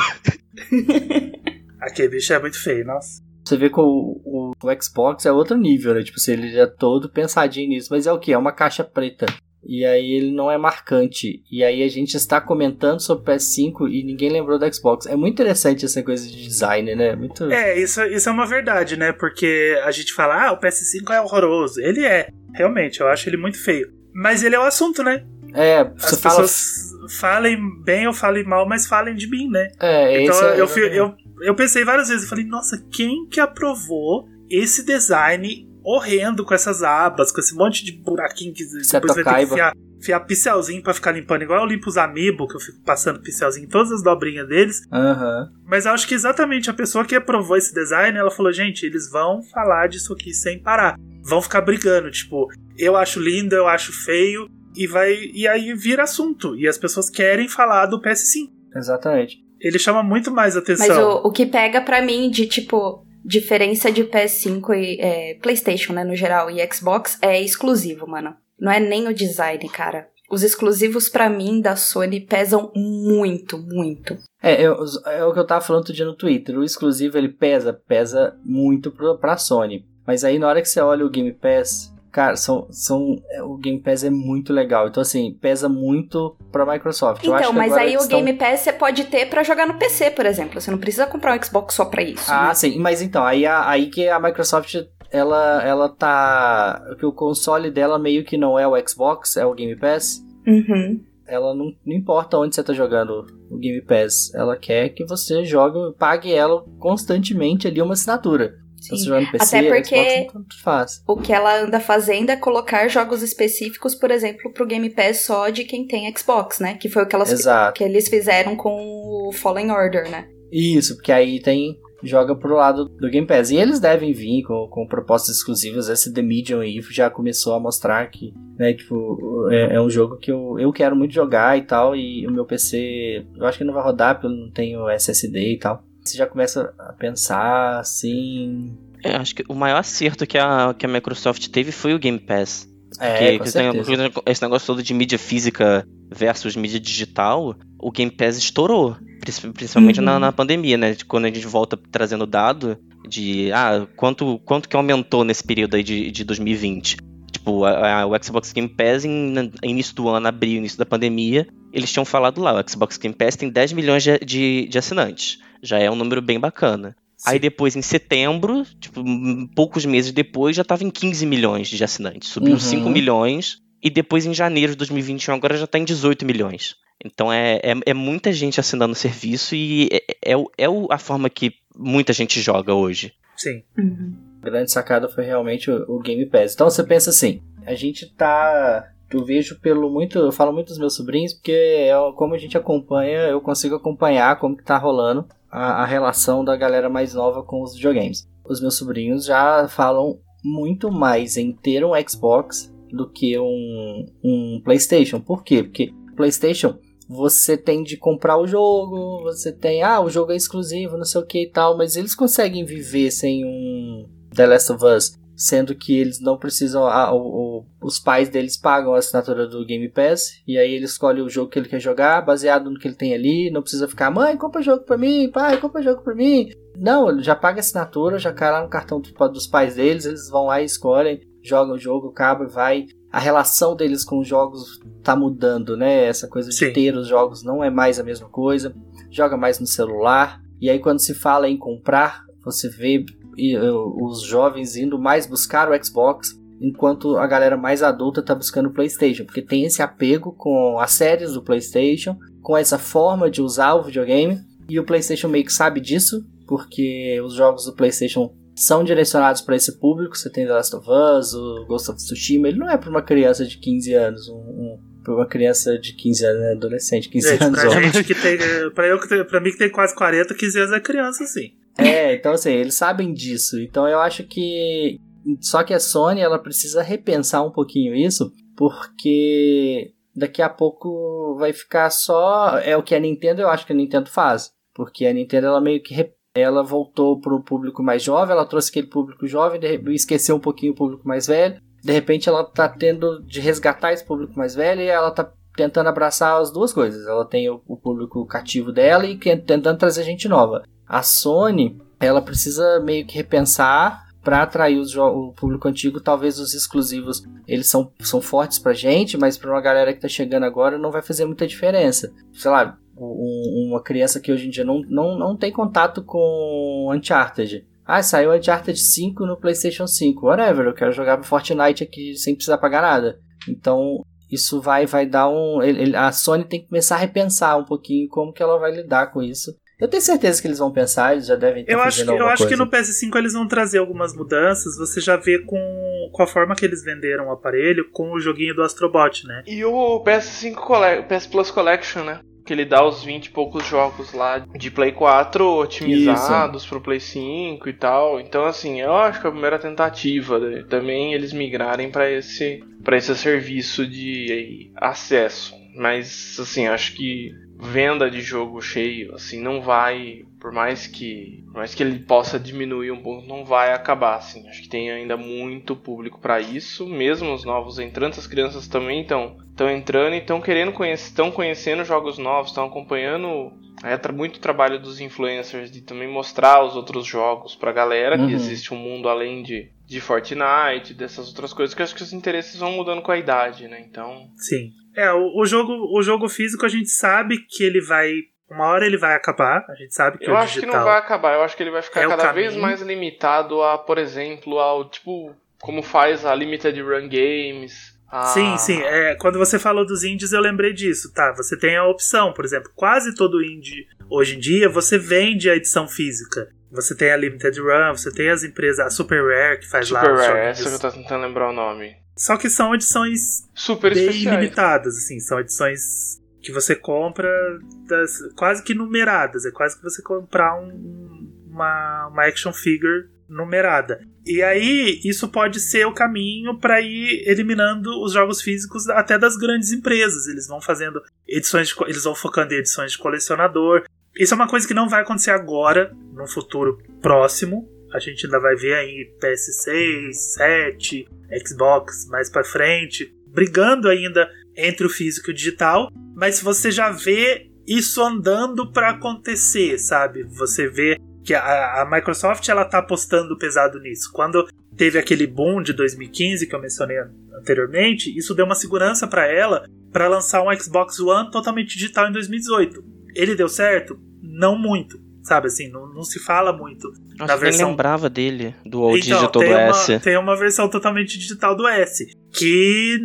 Aquele bicho é muito feio, nossa. Você vê que o, o, o Xbox é outro nível, né? Tipo, assim, ele é todo pensadinho nisso. Mas é o que? É uma caixa preta. E aí ele não é marcante. E aí a gente está comentando sobre o PS5 e ninguém lembrou do Xbox. É muito interessante essa coisa de design, né? Muito. É, isso, isso é uma verdade, né? Porque a gente fala, ah, o PS5 é horroroso. Ele é, realmente, eu acho ele muito feio. Mas ele é o assunto, né? É, As fala. pessoas falem bem ou falem mal, mas falem de mim, né? É, Então esse é- eu, eu, pensei várias vezes, eu falei, nossa, quem que aprovou esse design horrendo com essas abas, com esse monte de buraquinho que depois vai ter que enfiar, enfiar pincelzinho pra ficar limpando, igual eu limpo os amiibo, que eu fico passando pincelzinho em todas as dobrinhas deles. Aham. Mas eu acho que exatamente a pessoa que aprovou esse design, ela falou, gente, eles vão falar disso aqui sem parar. Vão ficar brigando, tipo, eu acho lindo, eu acho feio, e vai. E aí vira assunto. E as pessoas querem falar do PS5. Exatamente. Ele chama muito mais atenção. Mas o, o que pega pra mim de, tipo, diferença de PS5 e é, PlayStation, né, no geral, e Xbox é exclusivo, mano. Não é nem o design, cara. Os exclusivos pra mim da Sony pesam muito, muito. É, eu- é o que eu tava falando outro dia no Twitter. O exclusivo ele pesa, pesa muito pro, pra Sony. Mas aí na hora que você olha o Game Pass, cara, são, são, é, o Game Pass é muito legal. Então, assim, pesa muito pra Microsoft. Então, mas aí o estão- Game Pass você pode ter pra jogar no PC, por exemplo. Você não precisa comprar um Xbox só pra isso. Ah, né? sim, mas então, aí, aí que a Microsoft ela, ela tá. que o console dela meio que não é o Xbox, é o Game Pass. Uhum. Ela não, não importa onde você tá jogando o Game Pass, ela quer que você jogue, pague ela constantemente ali uma assinatura. Então, Sim. você joga no PC, Até porque- Xbox, faz. O que ela anda fazendo é colocar jogos específicos, por exemplo, pro Game Pass só de quem tem Xbox, né? Que foi o que, elas, que eles fizeram com o Fallen Order, né? Isso, porque aí tem. Joga pro lado do Game Pass. E eles devem vir com, com propostas exclusivas. Esse The Medium aí já começou a mostrar que, né, tipo, é, é um jogo que eu, eu quero muito jogar e tal. E o meu PC, eu acho que não vai rodar porque eu não tenho SSD e tal. Você já começa a pensar assim. Eu acho que o maior acerto que a, que a Microsoft teve foi o Game Pass. É, que, que esse negócio todo de mídia física versus mídia digital, o Game Pass estourou. princi- Principalmente Uhum. na, na pandemia, né? De Quando a gente volta trazendo dado de ah, quanto, quanto que aumentou nesse período aí de, de 2020. Tipo, a- a- o Xbox Game Pass, em, início do ano, abril, início da pandemia, eles tinham falado lá, o Xbox Game Pass tem 10 milhões de, de, de assinantes. Já é um número bem bacana. Aí depois, em setembro, tipo, poucos meses depois, já tava em 15 milhões de assinantes. Subiu Uhum. 5 milhões. E depois, em janeiro de 2021, agora já tá em 18 milhões. Então é, é, é muita gente assinando o serviço e é, é, o- é o- a forma que muita gente joga hoje. Sim. Uhum. A grande sacada foi realmente o, o Game Pass. Então você pensa assim, a gente tá. Eu vejo pelo muito. Eu falo muito dos meus sobrinhos, porque é como a gente acompanha, eu consigo acompanhar como que tá rolando a, a relação da galera mais nova com os videogames. Os meus sobrinhos já falam muito mais em ter um Xbox do que um, um PlayStation. Por quê? Porque PlayStation você tem de comprar o jogo, você tem, ah, o jogo é exclusivo, não sei o que e tal, mas eles conseguem viver sem um The Last of Us, sendo que eles não precisam, ah, o- os pais deles pagam a assinatura do Game Pass, e aí ele escolhe o jogo que ele quer jogar, baseado no que ele tem ali, não precisa ficar, mãe, compra jogo pra mim, pai, compra jogo pra mim. Não, ele já paga a assinatura, já cai lá no cartão do- dos pais deles, eles vão lá e escolhem, jogam o jogo, acaba e vai. A relação deles com os jogos tá mudando, né? Essa coisa de Sim. ter os jogos não é mais a mesma coisa. Joga mais no celular. E aí quando se fala em comprar, você vê os jovens indo mais buscar o Xbox, enquanto a galera mais adulta tá buscando o PlayStation, porque tem esse apego com as séries do PlayStation, com essa forma de usar o videogame, e o PlayStation meio que sabe disso, porque os jogos do PlayStation são direcionados para esse público. Você tem The Last of Us, o Ghost of Tsushima, ele não é para uma criança de 15 anos, um, um, para uma criança de 15 anos, né, adolescente, 15 Gente, anos. pra gente que tem. Pra, eu, pra mim que tem quase 40, 15 anos é criança, sim. É, então assim, eles sabem disso. Então eu acho que. Só que a Sony ela precisa repensar um pouquinho isso, porque daqui a pouco vai ficar só. É o que a Nintendo eu acho que a Nintendo faz. Porque a Nintendo ela meio que. re- Ela voltou pro público mais jovem, ela trouxe aquele público jovem, esqueceu um pouquinho o público mais velho. De repente ela tá tendo de resgatar esse público mais velho e ela tá tentando abraçar as duas coisas. Ela tem o, o público cativo dela e tentando trazer gente nova. A Sony, ela precisa meio que repensar para atrair o público antigo. Talvez os exclusivos eles são, são fortes pra gente, mas pra uma galera que tá chegando agora não vai fazer muita diferença. Sei lá, um- uma criança que hoje em dia não, não, não tem contato com Uncharted. Ah, saiu Uncharted 5 no PlayStation 5. Whatever, eu quero jogar Fortnite aqui sem precisar pagar nada. Então, isso vai, vai dar um. ele- a Sony tem que começar a repensar um pouquinho como que ela vai lidar com isso. Eu tenho certeza que eles vão pensar, eles já devem estar Eu acho, fazendo que- eu acho que no PS5 eles vão trazer algumas mudanças. Você já vê com, com a forma que eles venderam o aparelho com o joguinho do Astrobot, né? E o PS5 Colle- PS Plus Collection, né? Que ele dá os 20 e poucos jogos lá de Play 4 otimizados pro Play 5 e tal. Então, assim, eu acho que é a primeira tentativa né? também eles migrarem pra esse, pra esse serviço de acesso. Mas, assim, acho que venda de jogo cheio, assim, não vai, por mais que, por mais que ele possa diminuir um pouco, não vai acabar, assim. Acho que tem ainda muito público para isso, mesmo os novos entrantes, as crianças também estão estão entrando e estão querendo conhecer, estão conhecendo jogos novos, estão acompanhando é tra- muito trabalho dos influencers de também mostrar os outros jogos pra galera Uhum. que existe um mundo além de de Fortnite, dessas outras coisas, que eu acho que os interesses vão mudando com a idade, né? Então, Sim. É, o, o jogo, o jogo físico a gente sabe que ele vai Uma hora ele vai acabar, a gente sabe que Eu o acho que não vai acabar, eu acho que ele vai ficar é cada vez mais limitado a, por exemplo, ao tipo, como faz a Limited Run Games. a- Sim, sim. É, quando você falou dos indies, eu lembrei disso, tá? Você tem a opção, por exemplo, quase todo indie hoje em dia você vende a edição física. Você tem a Limited Run, você tem as empresas, a Super Rare que faz Super lá os Rare, essa que eu tô tentando lembrar o nome. Só que são edições Super limitadas, assim, são edições que você compra das, quase que numeradas, é quase que você comprar um- um- uma, uma action figure numerada. E aí, isso pode ser o caminho para ir eliminando os jogos físicos até das grandes empresas. Eles vão fazendo edições, de eles vão focando em edições de colecionador. Isso é uma coisa que não vai acontecer agora, num futuro próximo. A gente ainda vai ver aí PS6, 7, Xbox mais pra frente, brigando ainda entre o físico e o digital, mas você já vê isso andando para acontecer, sabe? Você vê que a, a Microsoft ela tá apostando pesado nisso. Quando teve aquele boom de 2015 que eu mencionei anteriormente, isso deu uma segurança para ela para lançar um Xbox One totalmente digital em 2018. Ele deu certo? Não muito, sabe assim, não, não se fala muito Nossa, eu nem versão- lembrava dele, do Old então, Digital tem do uma, S. tem uma versão totalmente digital do S, que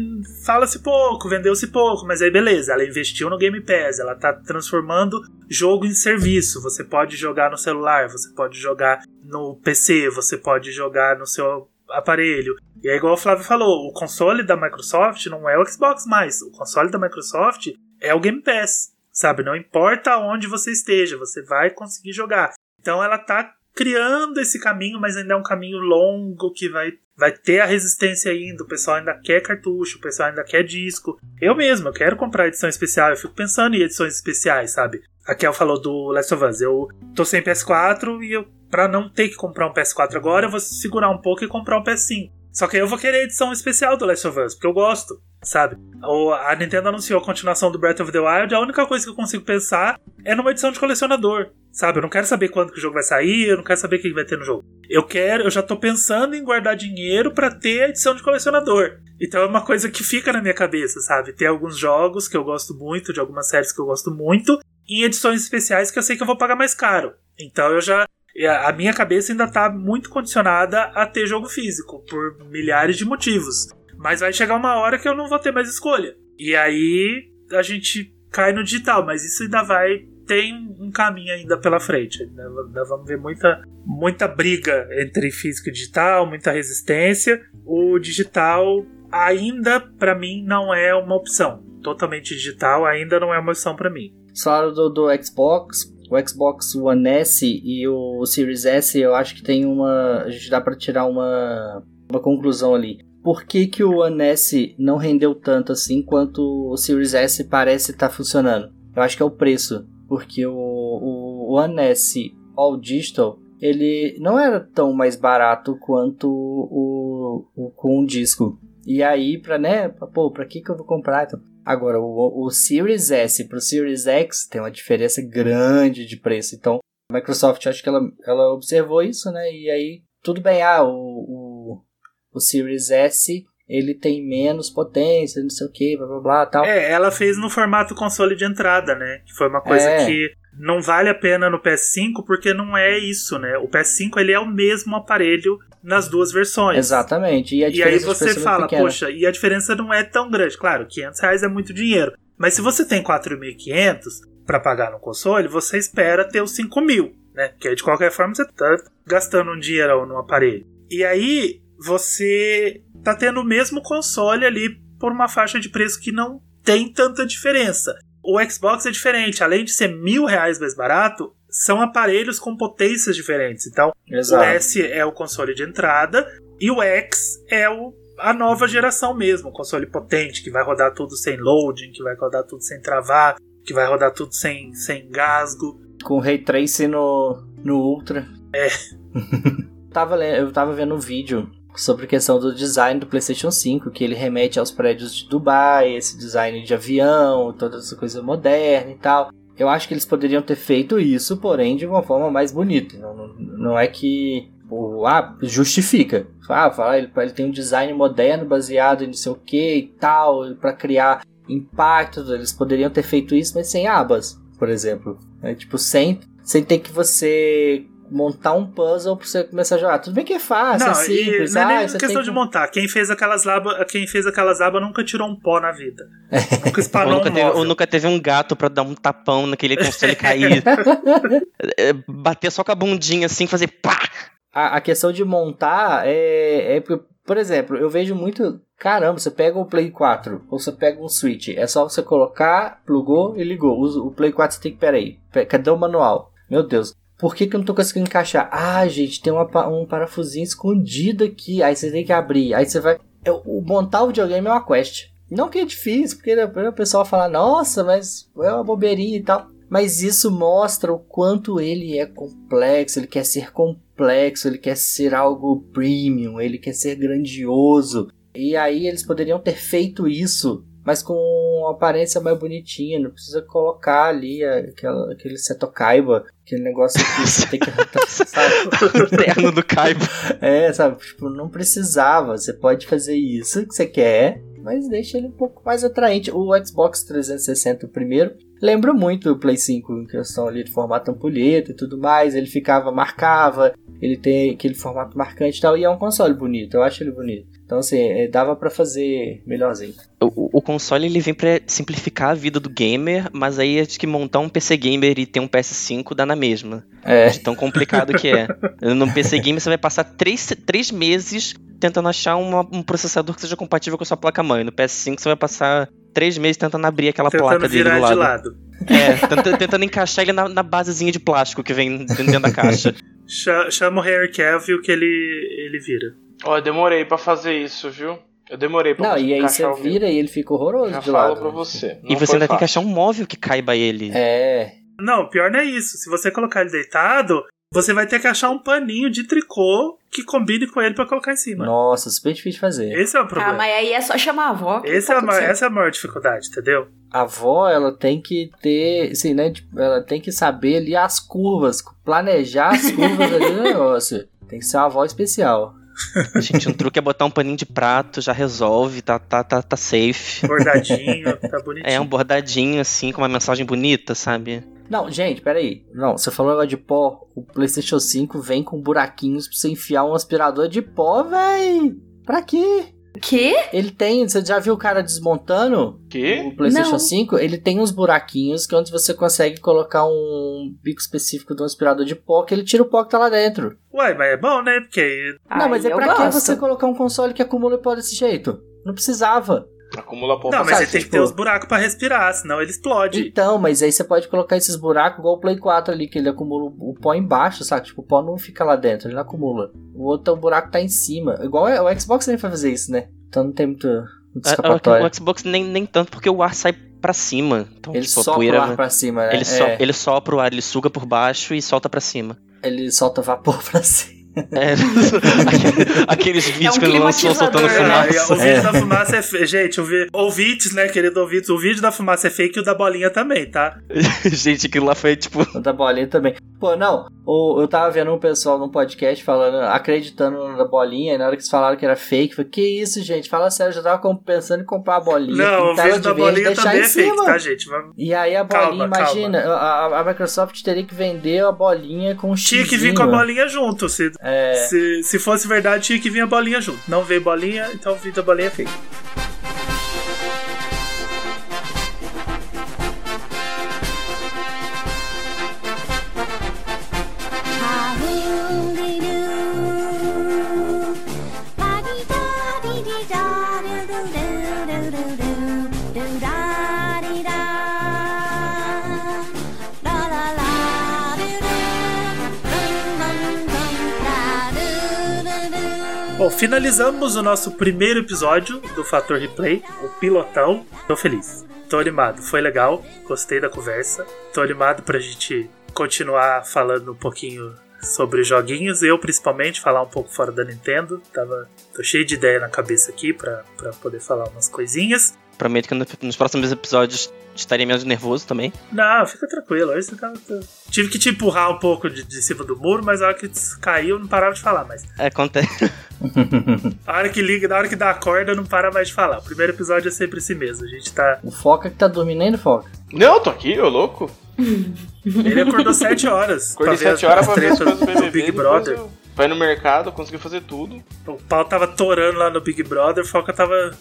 fala-se pouco, vendeu-se pouco, mas aí beleza, ela investiu no Game Pass, ela tá transformando jogo em serviço. Você pode jogar no celular, você pode jogar no PC, você pode jogar no seu aparelho. E é igual o Flávio falou, o console da Microsoft não é o Xbox mais, o console da Microsoft é o Game Pass, sabe? Não importa onde você esteja, você vai conseguir jogar. Então ela tá criando esse caminho, mas ainda é um caminho longo que vai, vai ter a resistência ainda. O pessoal ainda quer cartucho, o pessoal ainda quer disco. Eu mesmo, eu quero comprar edição especial, eu fico pensando em edições especiais, sabe? A Kel falou do Last of Us. Eu tô sem PS4 e eu, pra não ter que comprar um PS4 agora, eu vou segurar um pouco e comprar um PS5. Só que eu vou querer a edição especial do Last of Us, porque eu gosto, sabe? A Nintendo anunciou a continuação do Breath of the Wild, a única coisa que eu consigo pensar é numa edição de colecionador, sabe? Eu não quero saber quando que o jogo vai sair, eu não quero saber o que vai ter no jogo. Eu quero, eu já tô pensando em guardar dinheiro pra ter a edição de colecionador. Então é uma coisa que fica na minha cabeça, sabe? Tem alguns jogos que eu gosto muito, de algumas séries que eu gosto muito, em edições especiais que eu sei que eu vou pagar mais caro. Então eu já a minha cabeça ainda tá muito condicionada a ter jogo físico, por milhares de motivos. Mas vai chegar uma hora que eu não vou ter mais escolha. E aí a gente cai no digital, mas isso ainda vai. Tem um caminho ainda pela frente. Ainda, vamos ver muita, muita briga entre físico e digital, muita resistência. O digital ainda, pra mim, não é uma opção. Totalmente digital ainda não é uma opção pra mim. Falaram do, do Xbox, o Xbox One S e o Series S, eu acho que tem uma. A gente dá pra tirar uma, uma conclusão ali. Por que, que o One S não rendeu tanto assim quanto o Series S parece estar funcionando? Eu acho que é o preço. Porque o, o One S All Digital ele não era tão mais barato quanto o, o com o disco. E aí, pra, né, pô, pra que que eu vou comprar? Então, agora, o, o Series S pro Series X tem uma diferença grande de preço. Então, a Microsoft, acho que ela, ela observou isso, né? E aí, tudo bem, ah, o, o, o Series S, ele tem menos potência, não sei o que, blá blá blá, tal. É, ela fez no formato console de entrada, né? Que foi uma coisa É. que não vale a pena no PS5 porque não é isso, né? O PS5 ele é o mesmo aparelho nas duas versões. Exatamente. E, E aí você é fala, poxa, e a diferença não é tão grande. Claro, 500 reais é muito dinheiro. Mas se você tem 4.500 para pagar no console, você espera ter os 5 mil, né? Que aí, de qualquer forma você tá gastando um dinheiro no aparelho. E aí você tá tendo o mesmo console ali por uma faixa de preço que não tem tanta diferença. O Xbox é diferente, além de ser mil reais mais barato, são aparelhos com potências diferentes. Então, Exato. o S é o console de entrada e o X é o, a nova geração mesmo, um console potente que vai rodar tudo sem loading, que vai rodar tudo sem travar, que vai rodar tudo sem, sem gasgo. Com Ray Tracing no, no Ultra. É. tava, eu tava vendo um vídeo sobre a questão do design do PlayStation 5, que ele remete aos prédios de Dubai, esse design de avião, toda essa coisa moderna e tal. Eu acho que eles poderiam ter feito isso, porém de uma forma mais bonita. Não, não, é que. o ah, justifica. Ah, fala, ele, ele tem um design moderno baseado em não sei o que e tal, para criar impacto. Eles poderiam ter feito isso, mas sem abas, por exemplo. É, tipo, sem, sem ter que você montar um puzzle pra você começar a jogar. Tudo bem que é fácil, Não, é simples. e não é nem ah, você questão tem de montar. Quem fez aquelas abas, quem fez aquelas abas nunca tirou um pó na vida. Nunca Ou espanou nunca, um teve, móvel. ou nunca teve um gato pra dar um tapão naquele console cair. É, bater só com a bundinha assim, fazer pá! A, a questão de montar é, é. porque, Por exemplo, eu vejo muito. Caramba, você pega o Play 4 ou você pega um Switch. É só você colocar, plugou e ligou. O, o Play 4 você tem que. Peraí, pe- cadê o manual? Meu Deus. Por que, que eu não tô conseguindo encaixar? Ah, gente, tem uma, um parafusinho escondido aqui. Aí você tem que abrir. Aí você vai. é, o montar o videogame é uma quest. Não que é difícil, porque depois o pessoal fala, nossa, mas é uma bobeirinha e tal. Mas isso mostra o quanto ele é complexo, ele quer ser complexo, ele quer ser algo premium, ele quer ser grandioso. E aí eles poderiam ter feito isso, mas com uma aparência mais bonitinha, não precisa colocar ali aquela, aquele Setokaiba, aquele negócio que você tem que. sabe? O terno do Kaiba. É, sabe? Tipo, não precisava. Você pode fazer isso que você quer, mas deixa ele um pouco mais atraente. O Xbox 360 o primeiro lembra muito o Play 5 em questão ali de formato ampulheta e tudo mais. Ele ficava, marcava, ele tem aquele formato marcante e tal. E é um console bonito, eu acho ele bonito. Então, assim, é, dava pra fazer melhorzinho. O, o console ele vem pra simplificar a vida do gamer, mas aí acho que montar um PC gamer e ter um PS5 dá na mesma. É. De tão complicado que é. No PC gamer você vai passar três, três meses tentando achar uma- um processador que seja compatível com a sua placa-mãe. No PS5 você vai passar três meses tentando abrir aquela placa Tentando dele virar do lado. de lado. É, tenta- tentando encaixar ele na, na basezinha de plástico que vem dentro da caixa. Cha- Chama o Harry Cavill que ele, ele vira. Ó, eu demorei pra fazer isso, viu? Eu demorei pra Não, e aí você vira e ele fica horroroso Já de falo lado. pra você. e você ainda tem que fácil. achar um móvel que caiba ele. É. Não, pior não é isso. Se você colocar ele deitado, você vai ter que achar um paninho de tricô que combine com ele pra colocar em cima. Nossa, super difícil de fazer. Esse é o Ah, problema. mas aí é só chamar a avó. que Esse tá é a tudo ma- certo. essa é a maior dificuldade, entendeu? a avó, ela tem que ter, assim, né, tipo, ela tem que saber ali as curvas, planejar as curvas ali do negócio. Tem que ser uma avó especial. Gente, um truque é botar um paninho de prato, já resolve, tá, tá, tá, tá safe. Bordadinho, tá bonitinho. É um bordadinho assim, com uma mensagem bonita, sabe? Não, gente, peraí. Não, você falou agora de pó. O PlayStation 5 vem com buraquinhos pra você enfiar um aspirador de pó, véi. Pra quê? Que? Ele tem, você já viu o cara desmontando Que? o PlayStation Não. 5? Ele tem uns buraquinhos que é onde você consegue colocar um bico específico de um aspirador de pó que ele tira o pó que tá lá dentro. Ué, mas é bom, né? Porque aí não, mas Ai, é eu pra que você colocar um console que acumula pó desse jeito? Não precisava. Acumula pó Não, mas ele tem que tipo- ter os buracos pra respirar, senão ele explode. Então, mas aí você pode colocar esses buracos igual o Play 4 ali, que ele acumula o pó embaixo, sabe? Tipo, o pó não fica lá dentro, ele não acumula. O outro o buraco tá em cima. Igual é- o Xbox também vai fazer isso, né? Então não tem muito, muito escapatória. a- O Xbox nem, nem tanto, porque o ar sai pra cima. Então, Ele tipo, sopra poeira. o ar pra cima, né? ele, so, é, ele sopra o ar, ele suga por baixo e solta pra cima. ele solta vapor pra cima. É, aquele- aqueles vídeos um que ele lançou soltando né? É, fumaça. o vídeo da fumaça é fe... Gente, o vi... ouvintes, né, querido ouvintes, o vídeo da fumaça é fake e o da bolinha também, tá? Gente, aquilo lá foi tipo. O da bolinha também. Pô, não. O, eu tava vendo um pessoal num podcast falando, acreditando na bolinha, e na hora que eles falaram que era fake, eu falei, que isso, gente? Fala sério, eu já tava pensando em comprar a bolinha. Não, o vídeo de da bolinha também é fake, tá, gente? Vamos- E aí a Calma, bolinha, imagina, a, a Microsoft teria que vender a bolinha com um Tinha que vir com a bolinha junto. Se, É, se, se fosse verdade, tinha que vir a bolinha junto. Não veio bolinha, então o vídeo da bolinha é fake. Bom, finalizamos o nosso primeiro episódio do Fator Replay, o pilotão. Tô feliz, tô animado, foi legal, gostei da conversa. Tô animado pra gente continuar falando um pouquinho sobre joguinhos, eu principalmente, falar um pouco fora da Nintendo. Tava, tô cheio de ideia na cabeça aqui pra poder falar umas coisinhas. Prometo que no- nos próximos episódios estaria menos nervoso também. Não, fica tranquilo. Hoje você tava, tá- Tive que te empurrar um pouco de, de cima do muro, mas a hora que caiu, não parava de falar mais. É, acontece. A hora que liga, na hora que dá a corda, não para mais de falar. O primeiro episódio é sempre assim mesmo. A gente tá. o Foca que tá dormindo ainda, Foca? Não, tô aqui, ô louco. Ele acordou 7 horas. Acordei pra ver 7 horas as pra ver as coisas do BBB. Big Brother. eu- Vai no mercado, conseguiu fazer tudo, O pau tava torando lá no Big Brother, o Foca tava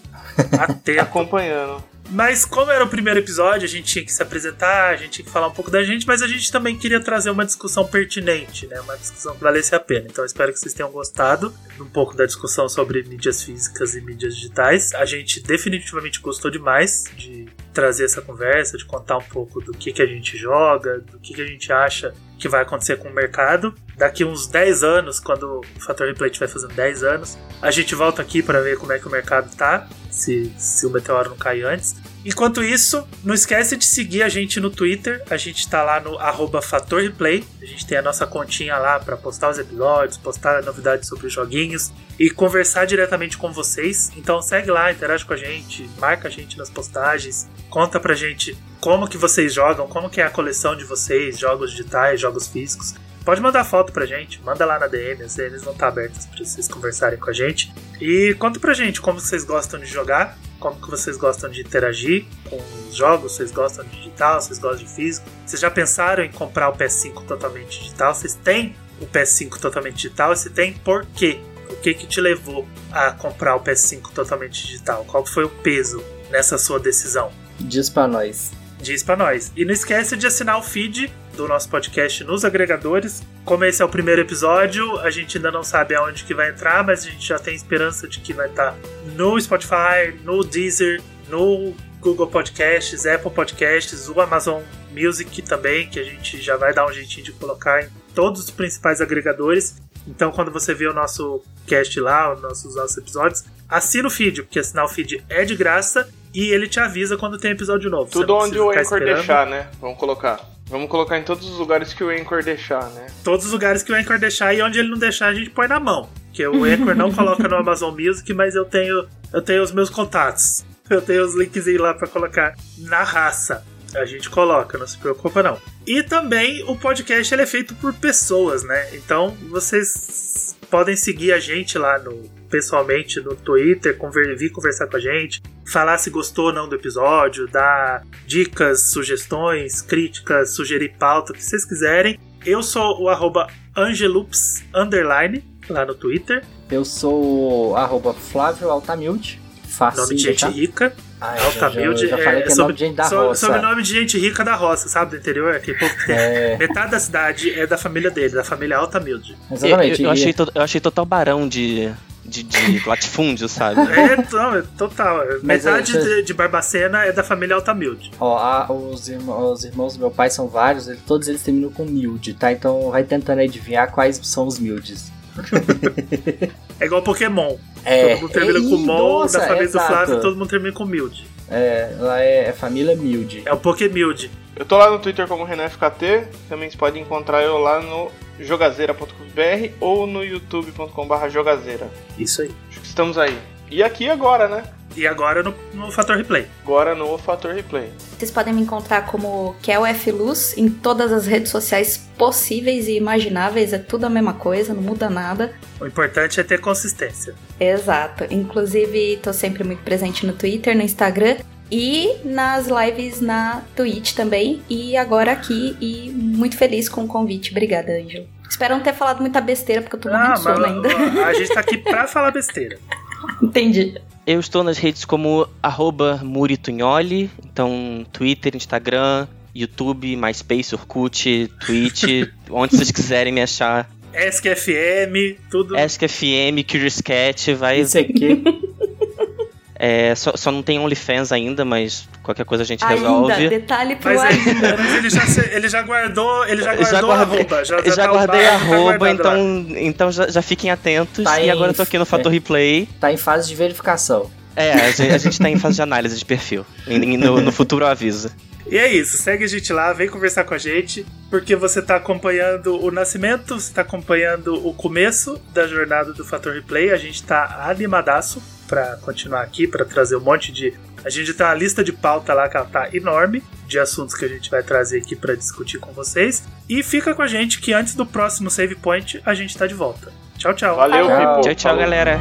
atento. acompanhando. Mas como era o primeiro episódio, a gente tinha que se apresentar, a gente tinha que falar um pouco da gente, mas a gente também queria trazer uma discussão pertinente, né? Uma discussão que valesse a pena. Então espero que vocês tenham gostado um pouco da discussão sobre mídias físicas e mídias digitais. A gente definitivamente gostou demais de trazer essa conversa, de contar um pouco do que, que a gente joga, do que, que a gente acha que vai acontecer com o mercado. Daqui uns 10 anos, quando o Fator Replay estiver fazendo 10 anos, a gente volta aqui para ver como é que o mercado tá, se, se o meteoro não cair antes. Enquanto isso, não esquece de seguir a gente no Twitter. A gente tá lá no arroba Fator Replay. A gente tem a nossa continha lá para postar os episódios, postar novidades sobre os joguinhos e conversar diretamente com vocês. Então segue lá, interage com a gente, marca a gente nas postagens, conta pra gente como que vocês jogam, como que é a coleção de vocês, jogos digitais, jogos físicos. Pode mandar foto pra gente, manda lá na DM, as DMs vão estar abertas pra vocês conversarem com a gente. E conta pra gente como vocês gostam de jogar, como que vocês gostam de interagir com os jogos, vocês gostam de digital, vocês gostam de físico. Vocês já pensaram em comprar o PS5 totalmente digital? Vocês têm o PS5 totalmente digital? E se tem, por quê? O que que te levou a comprar o PS5 totalmente digital? Qual foi o peso nessa sua decisão? Diz pra nós. Diz pra nós. E não esquece de assinar o feed do nosso podcast nos agregadores. Como esse é o primeiro episódio, a gente ainda não sabe aonde que vai entrar, mas a gente já tem esperança de que vai estar no Spotify, no Deezer, no Google Podcasts, Apple Podcasts, o Amazon Music também, que a gente já vai dar um jeitinho de colocar em todos os principais agregadores. Então, quando você vê o nosso cast lá, os nossos, nossos episódios, assina o feed, porque assinar o feed é de graça e ele te avisa quando tem episódio novo. Tudo onde o Anchor esperando. deixar, né? Vamos colocar. Vamos colocar em todos os lugares que o Anchor deixar, né? Todos os lugares que o Anchor deixar e onde ele não deixar, a gente põe na mão. Porque o Anchor não coloca no Amazon Music, mas eu tenho, eu tenho os meus contatos. Eu tenho os links lá pra colocar na raça. A gente coloca, não se preocupa não. E também o podcast ele é feito por pessoas, né? Então vocês podem seguir a gente lá no pessoalmente no Twitter, conver, vir conversar com a gente, falar se gostou ou não do episódio, dar dicas, sugestões, críticas, sugerir pauta, o que vocês quiserem. Eu sou o arroba Angelups underline lá no Twitter, Eu sou o arroba Flávio Altamilde. Facinho nome de gente rica. Ah, eu já, Altamilde já, já falei é, que é sobre, nome de gente da so- roça. sobrenome de gente rica da roça, sabe? Do interior, aquele povo que tem. É, Metade da cidade é da família dele, da família Altamilde. exatamente. Eu, eu achei, to- eu achei total barão de, de, de latifúndio, sabe? É, não, é total. é, Mas, Metade é, de, de Barbacena é da família Altamilde. Ó, a- os, irmãos, os irmãos do meu pai são vários, eles- todos eles terminam com milde, tá? Então vai tentando adivinhar quais são os mildes. É igual Pokémon. É, todo mundo termina Ei, com nossa, da família do exato. Flávio, todo mundo termina com Milde. É, lá é, é família milde. É o Pokémilde. Eu tô lá no Twitter como RenFKT. Também você pode encontrar eu lá no jogazeira.com.br ou no youtube.com.br jogazeira. Isso aí. Estamos aí. E aqui agora, né? E agora no, no Fator Replay. Agora no Fator Replay. Vocês podem me encontrar como Kel F. Luz em todas as redes sociais possíveis e imagináveis. É tudo a mesma coisa, não muda nada. O importante é ter consistência. Exato. Inclusive, tô sempre muito presente no Twitter, no Instagram e nas lives na Twitch também. E agora aqui, e muito feliz com o convite. Obrigada, Ângelo. Espero não ter falado muita besteira, porque eu tô morrendo Ah, sono ainda. mas a gente tá aqui pra falar besteira. Entendi. Eu estou nas redes como arroba Muritunholi, então Twitter, Instagram, YouTube, MySpace, Orkut, Twitch, onde vocês quiserem me achar. ESC-FM, tudo. Ask FM, Curious Cat, vai. Isso aqui. É, só, só não tem OnlyFans ainda, mas qualquer coisa a gente resolve. Ainda, detalhe pro Mas, é- ainda. mas ele, já, ele já guardou, ele já Eu já guardou a guardei- arroba. Já, Eu já tá guardei a tá arroba, guardado lá. então, então já, já fiquem atentos. Tá e em- agora eu tô aqui no Fator Replay. Tá em fase de verificação. É, a gente, a gente tá em fase de análise de perfil. E No, no futuro eu aviso. E é isso, segue a gente lá, vem conversar com a gente, porque você tá acompanhando o nascimento, você tá acompanhando o começo da jornada do Fator Replay, a gente tá animadaço pra continuar aqui, pra trazer um monte de. A gente tem uma lista de pauta lá que ela tá enorme, de assuntos que a gente vai trazer aqui pra discutir com vocês. E fica com a gente que antes do próximo Save Point a gente tá de volta. Tchau, tchau. Valeu, Tchau. Tchau, tchau, Falou. galera.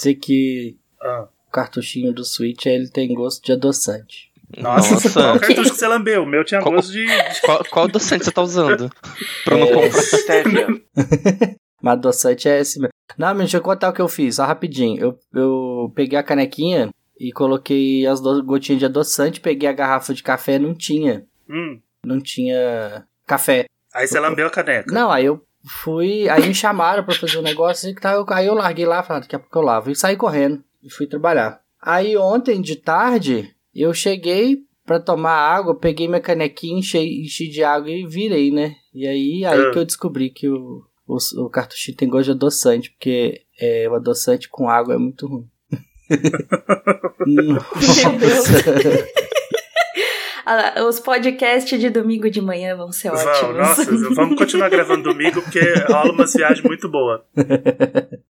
Dizer que Ah. o cartuchinho do Switch ele tem gosto de adoçante. Nossa, Nossa. qual cartucho que você lambeu? O meu tinha Qual- gosto de. Qual, qual docente você tá usando? Pra eu não É. comprar. Mas adoçante é esse mesmo. Não, mas deixa eu contar o que eu fiz, só rapidinho. Eu, eu peguei a canequinha e coloquei as gotinhas de adoçante, peguei a garrafa de café não tinha. Hum. Não tinha café. Aí você lambeu a caneca. Não, aí eu fui. Aí me chamaram pra fazer um negócio e tal. Aí eu larguei lá, falei, daqui a pouco eu lavo. E saí correndo e fui trabalhar. Aí ontem de tarde, eu cheguei pra tomar água, peguei minha canequinha, enchi, enchi de água e virei, né? E aí, aí Ah. que eu descobri que o, o, o cartuchinho tem gosto de adoçante, porque é, o adoçante com água é muito ruim. Meu Deus. Os podcasts de domingo de manhã vão ser Vão, ótimos. nossa, vamos continuar gravando domingo porque rola umas viagens muito boas.